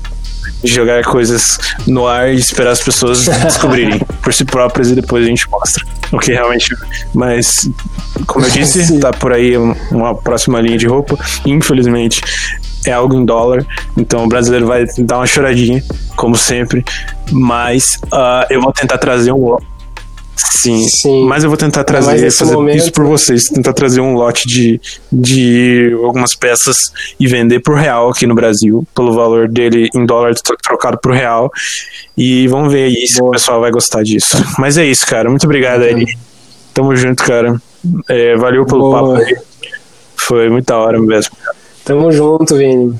jogar coisas no ar e esperar as pessoas descobrirem por si próprias e depois a gente mostra. O que realmente. Mas, como eu disse, Sim. tá por aí uma próxima linha de roupa. Infelizmente, é algo em dólar, então o brasileiro vai dar uma choradinha, como sempre. Mas uh, eu vou tentar trazer um Sim, Sim. Mas eu vou tentar trazer, fazer momento... isso por vocês, tentar trazer um lote de, de algumas peças e vender por real aqui no Brasil, pelo valor dele em dólar trocado por real. E vamos ver aí se o pessoal vai gostar disso. Mas é isso, cara. Muito obrigado aí. Tamo junto, cara. É, valeu pelo Boa. papo aí. Foi muita hora mesmo. Tamo junto, Vini.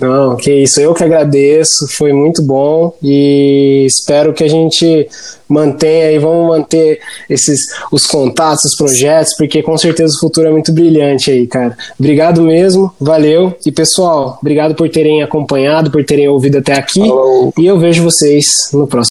Não, que isso, eu que agradeço, foi muito bom e espero que a gente mantenha e vamos manter esses os contatos, os projetos, porque com certeza o futuro é muito brilhante aí, cara. Obrigado mesmo, valeu. E pessoal, obrigado por terem acompanhado, por terem ouvido até aqui. Falou. E eu vejo vocês no próximo